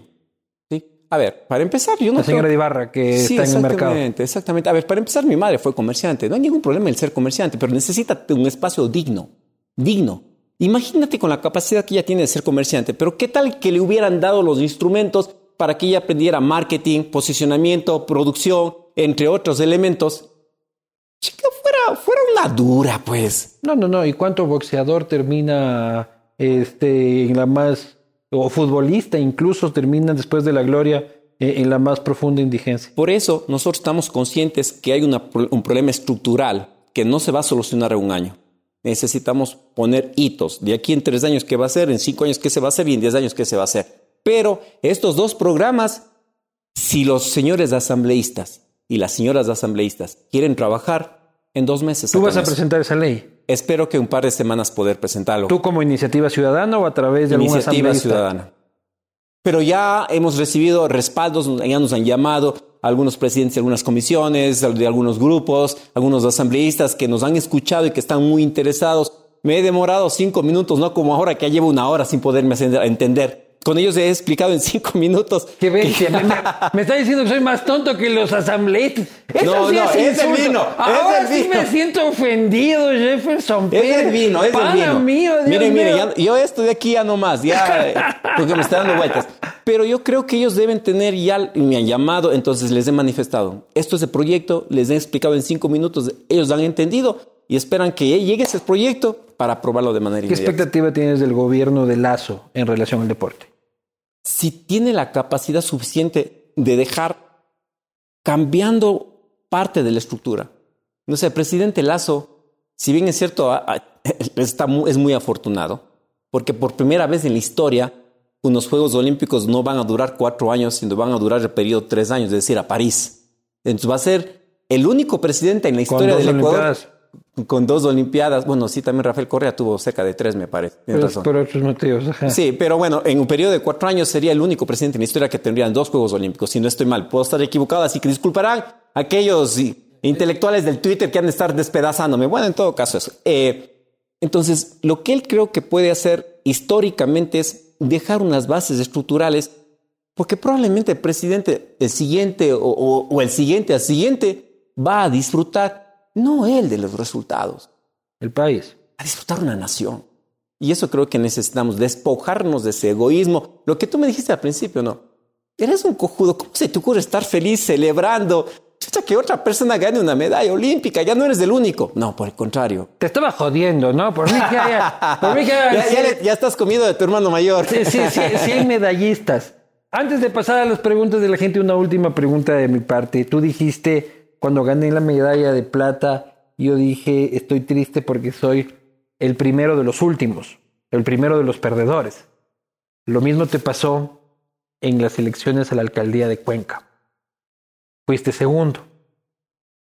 A ver, para empezar, yo no La señora creo- de Ibarra que Sí, está en el mercado. Exactamente, exactamente. A ver, para empezar, mi madre fue comerciante. No hay ningún problema en ser comerciante, pero necesita un espacio digno. Digno. Imagínate con la capacidad que ella tiene de ser comerciante, pero ¿qué tal que le hubieran dado los instrumentos para que ella aprendiera marketing, posicionamiento, producción, entre otros elementos? Chica, fuera, fuera una dura, pues. No, no, no. ¿Y cuánto boxeador termina este, en la más, o futbolista incluso termina después de la gloria eh, en la más profunda indigencia? Por eso nosotros estamos conscientes que hay una un problema estructural que no se va a solucionar en un año. Necesitamos poner hitos. De aquí en tres años, ¿qué va a ser? En cinco años, ¿qué se va a hacer? Y en diez años, ¿qué se va a hacer? Pero estos dos programas, si los señores asambleístas y las señoras asambleístas quieren trabajar, en dos meses. Tú vas a presentar esa ley. Espero que un par de semanas poder presentarlo. ¿Tú como iniciativa ciudadana o a través de Iniciativa asambleísta? ciudadana. Pero ya hemos recibido respaldos, ya nos han llamado algunos presidentes de algunas comisiones, de algunos grupos, algunos asambleístas que nos han escuchado y que están muy interesados. Me he demorado cinco minutos, no como ahora que ya llevo una hora sin poderme entender. Con ellos he explicado en cinco *laughs* minutos. Qué bestia. me, *laughs* me- está diciendo que soy más tonto que los asambleístas. No, sí no, es el insulto. vino, es Ahora el sí vino. me siento ofendido, Jefferson. Es Pérez. el vino, es el Pana vino. mío, Dios mire, mire, mío. ya- yo esto de aquí ya no más, ya, *laughs* porque me está dando vueltas. Pero yo creo que ellos deben tener ya, me han llamado, entonces les he manifestado. Esto es el proyecto, les he explicado en cinco minutos, ellos han entendido y esperan que llegue ese proyecto para aprobarlo de manera ¿Qué inmediata. expectativa tienes del gobierno de Lazo en relación al deporte? Si tiene la capacidad suficiente de dejar cambiando parte de la estructura. No sé, el presidente Lazo, si bien es cierto, *laughs* está mu- es muy afortunado, porque por primera vez en la historia, unos Juegos Olímpicos no van a durar cuatro años, sino van a durar el periodo tres años, es decir, a París. Entonces va a ser el único presidente en la historia del Ecuador Olimpiadas. Con dos Olimpiadas. Bueno, sí, también Rafael Correa tuvo cerca de tres, me parece. Pero razón. por otros motivos. ajá. Sí, pero bueno, en un periodo de cuatro años sería el único presidente en la historia que tendrían dos Juegos Olímpicos, si no estoy mal. Puedo estar equivocado, así que disculparán aquellos intelectuales del Twitter que han de estar despedazándome. Bueno, en todo caso eso. Eh, entonces, lo que él creo que puede hacer históricamente es dejar unas bases estructurales, porque probablemente el presidente, el siguiente o, o- o el siguiente al siguiente, va a disfrutar, no él de los resultados, El país. a disfrutar una nación. Y eso creo que necesitamos, despojarnos de ese egoísmo. Lo que tú me dijiste al principio, ¿no? Eres un cojudo, ¿cómo se te ocurre estar feliz celebrando? Chucha, que otra persona gane una medalla olímpica, ya no eres el único. No, por el contrario. Te estaba jodiendo, ¿no? Por mí que haya. *laughs* Por mí que haya. Ya, ya le- ya estás comido de tu hermano mayor. Sí, sí, sí, sí hay medallistas. Antes de pasar a las preguntas de la gente, una última pregunta de mi parte. Tú dijiste, cuando gané la medalla de plata, yo dije, estoy triste porque soy el primero de los últimos, el primero de los perdedores. Lo mismo te pasó en las elecciones a la alcaldía de Cuenca. Fuiste segundo.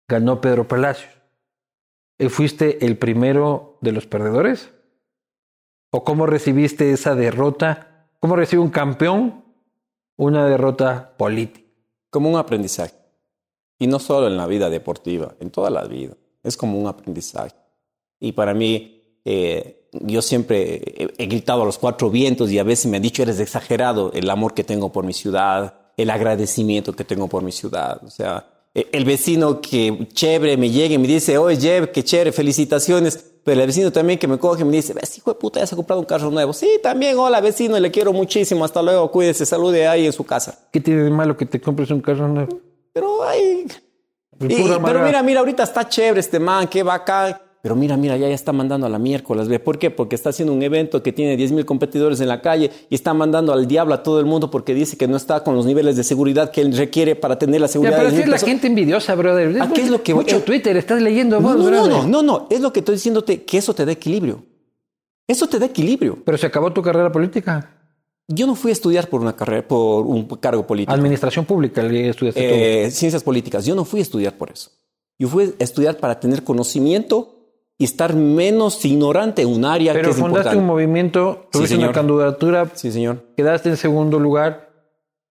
Ganó Pedro Palacios. ¿Y ¿Fuiste el primero de los perdedores? ¿O cómo recibiste esa derrota? ¿Cómo recibe un campeón una derrota política? Como un aprendizaje. Y no solo en la vida deportiva, en toda la vida. Es como un aprendizaje. Y para mí, eh, yo siempre he, he gritado a los cuatro vientos y a veces me han dicho, eres exagerado el amor que tengo por mi ciudad, el agradecimiento que tengo por mi ciudad. O sea, eh, el vecino que chévere me llega y me dice, oye, Jeb, qué chévere, felicitaciones. Pero el vecino también que me coge y me dice, ves, hijo de puta, ya se ha comprado un carro nuevo. Sí, también, hola vecino, le quiero muchísimo. Hasta luego, cuídese, salude ahí en su casa. ¿Qué tiene de malo que te compres un carro nuevo? Pero, ay, y- pero mira, mira, ahorita está chévere este man, qué bacán. Pero mira, mira, ya, ya está mandando a la miércoles. ¿ve? ¿Por qué? Porque está haciendo un evento que tiene 10.000 competidores en la calle y está mandando al diablo a todo el mundo porque dice que no está con los niveles de seguridad que él requiere para tener la Ya, seguridad. pero de es la 10.000 gente envidiosa, brother. ¿A qué es lo que- Mucho eh, Twitter, estás leyendo No, vos, no, no, brother. no, no, no. Es lo que estoy diciéndote que eso te da equilibrio. Eso te da equilibrio. Pero se acabó tu carrera política. Yo no fui a estudiar por una carrera, por un cargo político. Administración pública, estudiaste. Eh, ciencias políticas. Yo no fui a estudiar por eso. Yo fui a estudiar para tener conocimiento y estar menos ignorante en un área Pero que es fundaste importante. un movimiento, tuviste una señor. candidatura, Sí, señor. quedaste en segundo lugar.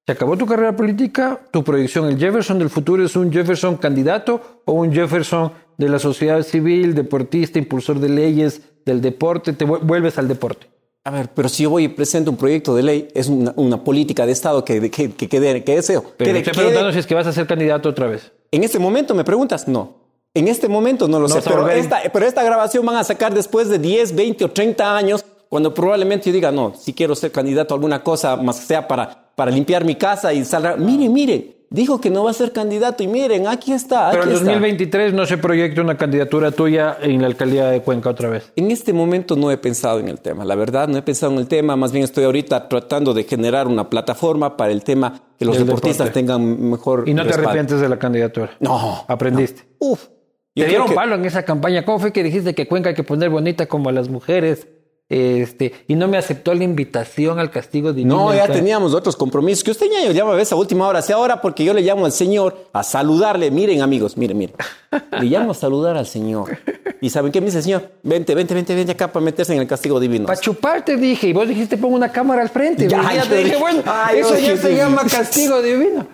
Se acabó tu carrera política, tu proyección. ¿El Jefferson del futuro es un Jefferson candidato o un Jefferson de la sociedad civil, deportista, impulsor de leyes, del deporte? Te vu- vuelves al deporte. A ver, pero si yo voy y presento un proyecto de ley, es una, una política de Estado que, que, que, que, que deseo. Pero Que- estoy preguntando si es que vas a ser candidato otra vez. ¿En este momento me preguntas? No. En este momento no lo No sé. Pero esta, pero esta grabación van a sacar después de 10, 20 o 30 años, cuando probablemente yo diga, no, si quiero ser candidato a alguna cosa, más que sea para, para limpiar mi casa y salga. Miren, miren, dijo que no va a ser candidato y miren, aquí está. Pero en está. 2023 no se proyecta una candidatura tuya en la alcaldía de Cuenca otra vez. En este momento no he pensado en el tema, la verdad, no he pensado en el tema, más bien estoy ahorita tratando de generar una plataforma para el tema que los deportistas deporte. tengan mejor Y no te arrepientes de la candidatura. No. Aprendiste. Uf. Te dieron que- palo en esa campaña. ¿Cómo fue que dijiste que Cuenca hay que poner bonita como a las mujeres? Este, y no me aceptó la invitación al castigo divino. No, ya teníamos otros compromisos. Que usted ya llama a veces a última hora. Sea ahora porque yo le llamo al Señor a saludarle. Miren, amigos, miren, miren. *laughs* Le llamo a saludar al Señor. ¿Y saben qué me dice el Señor? Vente, vente, vente, vente acá para meterse en el castigo divino. Para chuparte dije, y vos dijiste pongo una cámara al frente. Ya, te dije, bueno, ay, eso ya se llama castigo divino.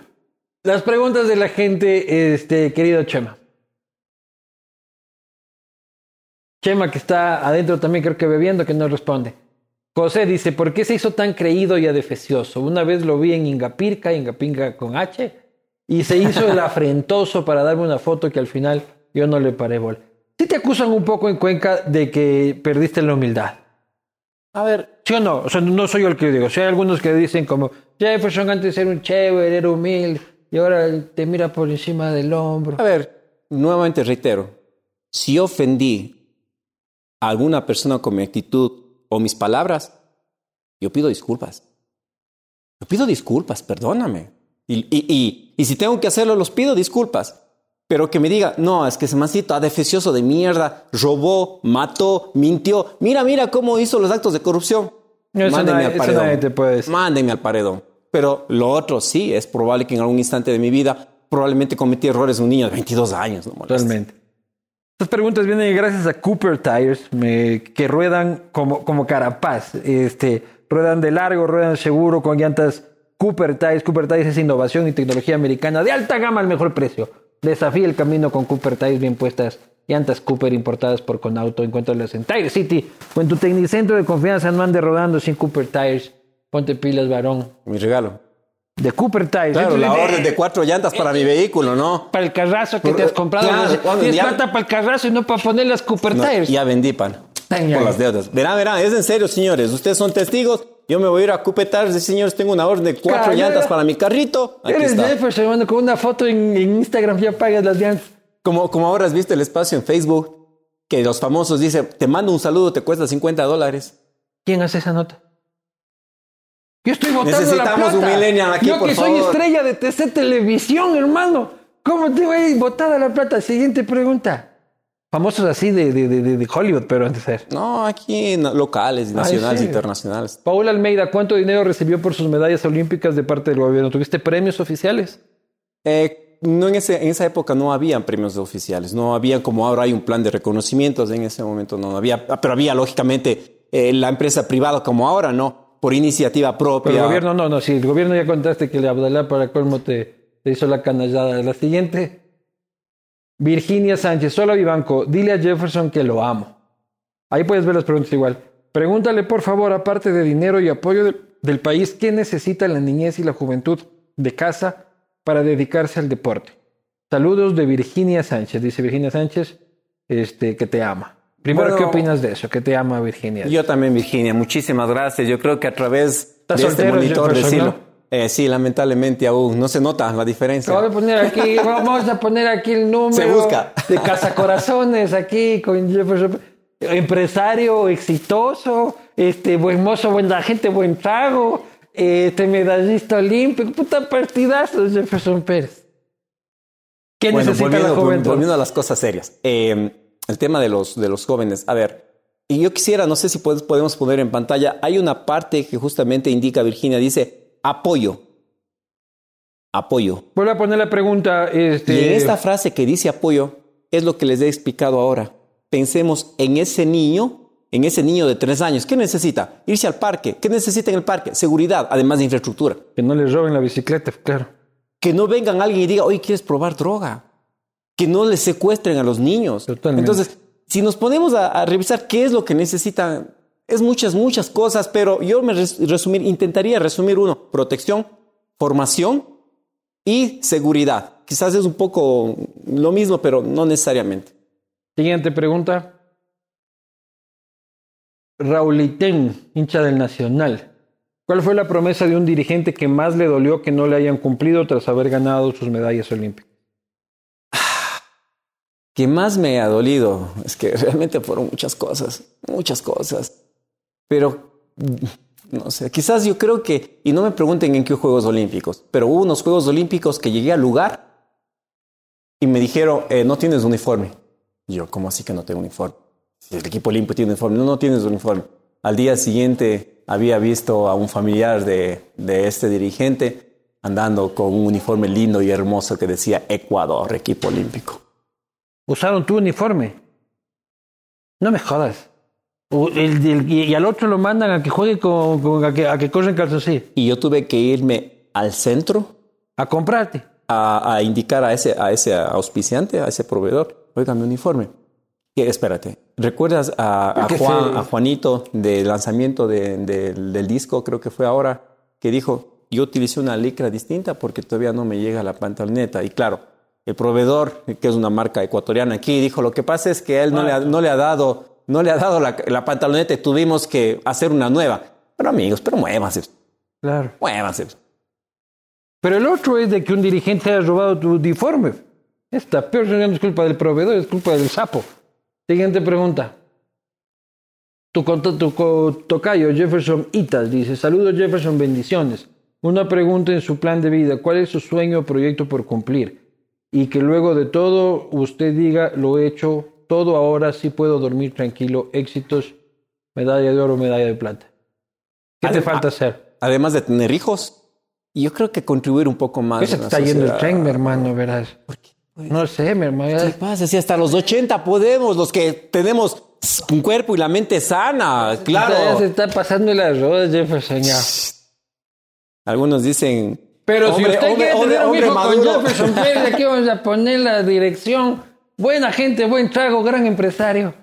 Las preguntas de la gente, este, querido Chema. Chema, que está adentro también, creo que bebiendo, que no responde. José dice, ¿por qué se hizo tan creído y adefesioso? Una vez lo vi en Ingapirca, Ingapinga con H, y se hizo el *laughs* afrentoso para darme una foto que al final yo no le paré bola. Sí te acusan un poco en Cuenca de que perdiste la humildad. A ver, ¿Sí o no? O sea, no soy yo el que digo. Si hay algunos que dicen como Jefferson antes era un chévere, era humilde, y ahora te mira por encima del hombro. a ver, nuevamente reitero. Si ofendí a alguna persona con mi actitud o mis palabras, yo pido disculpas. Yo pido disculpas, perdóname. Y, y, y, y si tengo que hacerlo, los pido disculpas. Pero que me diga, no, es que ese mancito adefesioso de mierda, robó, mató, mintió. Mira, mira cómo hizo los actos de corrupción. No, nadie- al paredón. Mándenme al paredón. Pero lo otro sí, es probable que en algún instante de mi vida probablemente cometí errores de un niño de 22 años. No molestes. Estas preguntas vienen gracias a Cooper Tires, me- que ruedan como, como carapaz. Este, ruedan de largo, ruedan seguro con llantas Cooper Tires. Cooper Tires es innovación y tecnología americana de alta gama al mejor precio. Desafía el camino con Cooper Tires bien puestas. Llantas Cooper importadas por Conauto. Encuéntralas en Tire City o en tu tecnicentro de confianza. No ande rodando sin Cooper Tires. Ponte pilas, varón. Mi regalo. De Cooper Tires. Claro, la Entonces, orden de cuatro llantas para mi vehículo, ¿no? Para el carrazo que te has comprado. Claro, Tienes ya- plata para el carrazo y no para poner las Cooper No, Tires. ya vendí, pan. Ay. Por las deudas. Verán, verán, es en serio, señores. Ustedes son testigos. Yo me voy a ir a Cupetar. Dice, señores, tengo una orden de cuatro llantas para mi carrito. Aquí Eres está. Jefferson, hermano, con una foto en, en Instagram ya pagas las llantas. Como, como ahora has visto el espacio en Facebook, que los famosos dicen, te mando un saludo, te cuesta 50 dólares. ¿Quién hace esa nota? Yo estoy votando Necesitamos la plata. un millennial aquí, Yo por que soy favor. estrella de TC Televisión, hermano. ¿Cómo te voy a ir botada la plata? Siguiente pregunta. Famosos así de, de, de, Hollywood, pero antes de ser. No, aquí locales, nacionales, sí. internacionales. Paula Almeida, ¿cuánto dinero recibió por sus medallas olímpicas de parte del gobierno? ¿Tuviste premios oficiales? Eh, no en, ese, en esa época no habían premios oficiales, no había como ahora hay un plan de reconocimientos, en ese momento no había, pero había lógicamente eh, la empresa privada como ahora, ¿no? Por iniciativa propia. Pero el gobierno no, no, sí, el gobierno ya contaste que el Abdalá para colmo te, hizo la canallada. La siguiente, Virginia Sánchez, solo Vivanco, dile a Jefferson que lo amo. Ahí puedes ver las preguntas igual. Pregúntale, por favor, aparte de dinero y apoyo del país, ¿qué necesita la niñez y la juventud de casa para dedicarse al deporte? Saludos de Virginia Sánchez. Dice Virginia Sánchez, este, que te ama. Primero, Bueno, ¿qué opinas de eso? Que te ama Virginia. Yo también, Virginia, muchísimas gracias. Yo creo que a través ¿Estás de este monitor decirlo. Eh, sí, lamentablemente aún no se nota la diferencia. Voy a poner aquí, *laughs* vamos a poner aquí el número Se busca. de cazacorazones aquí con Jefferson. Empresario exitoso, este, buen mozo, buena gente, buen trago, este medallista olímpico, puta partidazo Jefferson Pérez. ¿Qué Bueno, necesita volviendo, la juventud? volviendo a las cosas serias. Eh, el tema de los, de los jóvenes. A ver, y yo quisiera, no sé si podemos poner en pantalla, hay una parte que justamente indica Virginia, dice apoyo. Apoyo. Vuelvo a poner la pregunta. Este, Y en esta frase que dice apoyo es lo que les he explicado ahora. Pensemos en ese niño, en ese niño de tres años. ¿Qué necesita? Irse al parque. ¿Qué necesita en el parque? Seguridad, además de infraestructura. Que no les roben la bicicleta, claro. Que no vengan alguien y diga, oye, ¿quieres probar droga? Que no les secuestren a los niños. Totalmente. Entonces, si nos ponemos a, a revisar qué es lo que necesitan, es muchas, muchas cosas, pero yo me res- resumir, intentaría resumir uno, protección, formación y seguridad. Quizás es un poco lo mismo, pero no necesariamente. Siguiente pregunta. Raulitén, hincha del Nacional. ¿Cuál fue la promesa de un dirigente que más le dolió que no le hayan cumplido tras haber ganado sus medallas olímpicas? Que más me ha dolido es que *laughs* realmente fueron muchas cosas, muchas cosas. Pero, mm, no sé, quizás yo creo que, y no me pregunten en qué Juegos Olímpicos, pero hubo unos Juegos Olímpicos que llegué al lugar y me dijeron, eh, no tienes uniforme. Y yo, ¿cómo así que no tengo uniforme? El equipo olímpico tiene uniforme, no, no tienes uniforme. Al día siguiente había visto a un familiar de, de este dirigente andando con un uniforme lindo y hermoso que decía Ecuador, equipo olímpico. Usaron tu uniforme. No me jodas. O el- el- y, al otro lo mandan a que juegue con, con- a, que, a que corra en calzoncillo. y yo tuve que irme al centro A comprarte. a, a indicar a ese, a ese auspiciante, a ese proveedor, oiga, mi uniforme. Y, espérate, ¿recuerdas a, a Que Juan, se- a Juanito del lanzamiento de- del- del disco, creo que fue ahora, que dijo, yo utilicé una licra distinta porque todavía no me llega la pantaloneta. Y claro, el proveedor, que es una marca ecuatoriana aquí, dijo, lo que pasa es que él no le ha, no le ha dado, no le ha dado la, la pantaloneta y tuvimos que hacer una nueva. Pero amigos, pero muévanse, Claro. muévanse. Pero el otro es de que un dirigente haya robado tu uniforme. Esta peor no es culpa del proveedor, es culpa del sapo. Siguiente pregunta. Tu, tu tocayo Jefferson Itas dice, saludos Jefferson, bendiciones. Una pregunta en su plan de vida, ¿cuál es su sueño o proyecto por cumplir? Y que luego de todo usted diga, lo he hecho todo ahora, sí puedo dormir tranquilo, éxitos, medalla de oro, medalla de plata. ¿Qué te falta hacer? además de tener hijos, y yo creo que contribuir un poco más. ¿Qué se en te la está yendo el tren, mi hermano, verás? No sé, mi hermano. ¿Qué pasa? Si hasta los 80 podemos, los que tenemos un cuerpo y la mente sana, Ya se claro. está pasando las rodas, Jefferson, ya. Algunos dicen. Pero si hombre, usted hombre, quiere hombre, tener un hijo con. Jefferson Pérez, aquí vamos a poner la dirección. Buena gente, buen trago, gran empresario.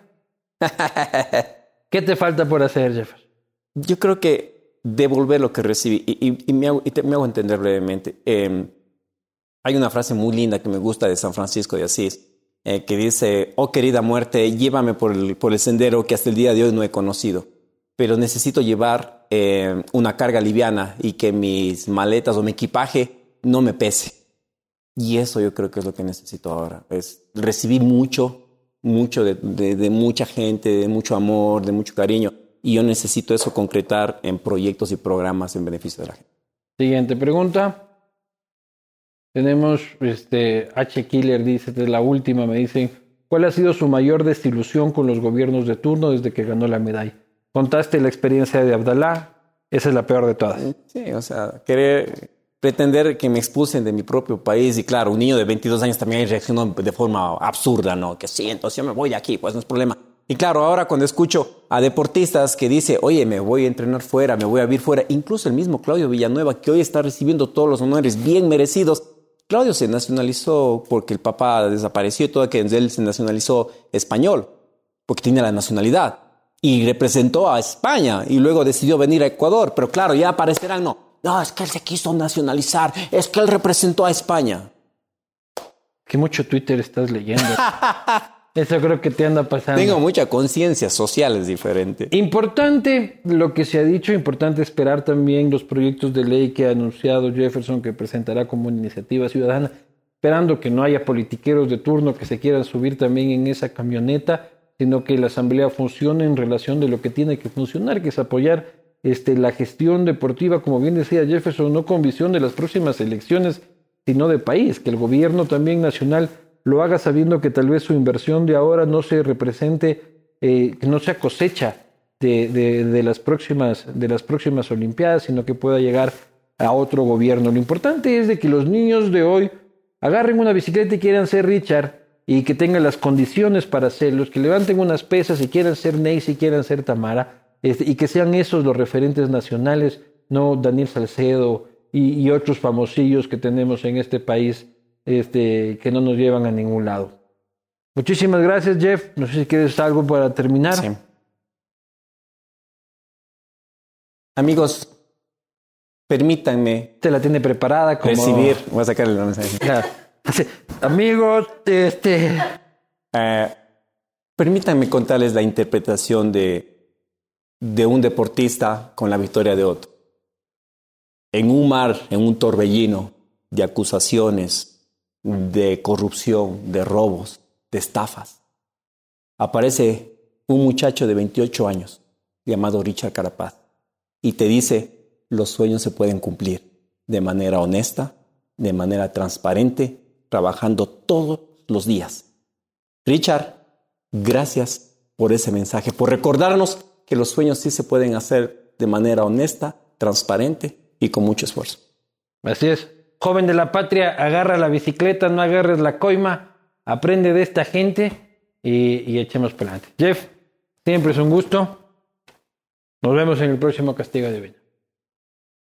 ¿Qué te falta por hacer, Jefferson? Yo creo que devolver lo que recibí. Y, y- y me, hago, y te- me hago entender brevemente. Eh, hay una frase muy linda que me gusta de San Francisco de Asís, eh, que dice, oh querida muerte, llévame por el, por el sendero que hasta el día de hoy no he conocido. Pero necesito llevar eh, una carga liviana y que mis maletas o mi equipaje no me pese. Y eso yo creo que es lo que necesito ahora. Es recibí mucho, mucho de, de- mucha gente, de mucho amor, de mucho cariño. Y yo necesito eso concretar en proyectos y programas en beneficio de la gente. Siguiente pregunta. Tenemos este H. Killer, dice, es la última, me dicen, ¿cuál ha sido su mayor desilusión con los gobiernos de turno desde que ganó la medalla? Contaste la experiencia de Abdalá, esa es la peor de todas. Sí, o sea, querer pretender que me expulsen de mi propio país y claro, un niño de 22 años también reaccionó de forma absurda, ¿no? Que sí, entonces yo me voy de aquí, pues no es problema. Y claro, ahora cuando escucho a deportistas que dice, oye, me voy a entrenar fuera, me voy a vivir fuera, incluso el mismo Claudio Villanueva, que hoy está recibiendo todos los honores bien merecidos, Claudio se nacionalizó porque el papá desapareció y todo que él se nacionalizó español, porque tiene la nacionalidad. Y representó a España y luego decidió venir a Ecuador. Pero claro, ya aparecerán, no. No, es que él se quiso nacionalizar, es que él representó a España. Que mucho Twitter estás leyendo. *laughs* Eso creo que te anda pasando. Tengo mucha conciencia social, es diferente. Importante lo que se ha dicho, importante esperar también los proyectos de ley que ha anunciado Jefferson que presentará como iniciativa ciudadana, esperando que no haya politiqueros de turno que se quieran subir también en esa camioneta, sino que la asamblea funcione en relación de lo que tiene que funcionar, que es apoyar este, la gestión deportiva, como bien decía Jefferson, no con visión de las próximas elecciones, sino de país, que el gobierno también nacional lo haga sabiendo que tal vez su inversión de ahora no se represente, eh, que no sea cosecha de, de, las próximas, de las próximas Olimpiadas, sino que pueda llegar a otro gobierno. Lo importante es de que los niños de hoy agarren una bicicleta y quieran ser Richard y que tengan las condiciones para hacerlo, que levanten unas pesas y quieran ser Ney y quieran ser Tamara, este, y que sean esos los referentes nacionales, no Daniel Salcedo y, y otros famosillos que tenemos en este país este, que no nos llevan a ningún lado. Muchísimas gracias, Jeff. No sé si quieres algo para terminar. Sí. Amigos, permítanme. Te la tiene preparada como. Recibir. Voy a sacarle la mensaje. Amigos, este. Eh, permítanme contarles la interpretación de, de un deportista con la victoria de otro. En un mar, en un torbellino de acusaciones, de corrupción, de robos, de estafas. Aparece un muchacho de 28 años llamado Richard Carapaz y te dice, los sueños se pueden cumplir de manera honesta, de manera transparente, trabajando todos los días. Richard, gracias por ese mensaje, por recordarnos que los sueños sí se pueden hacer de manera honesta, transparente y con mucho esfuerzo. Así es. Joven de la patria, agarra la bicicleta, no agarres la coima, aprende de esta gente y, echemos para adelante. Jeff, siempre es un gusto. Nos vemos en el próximo Castigo Divino.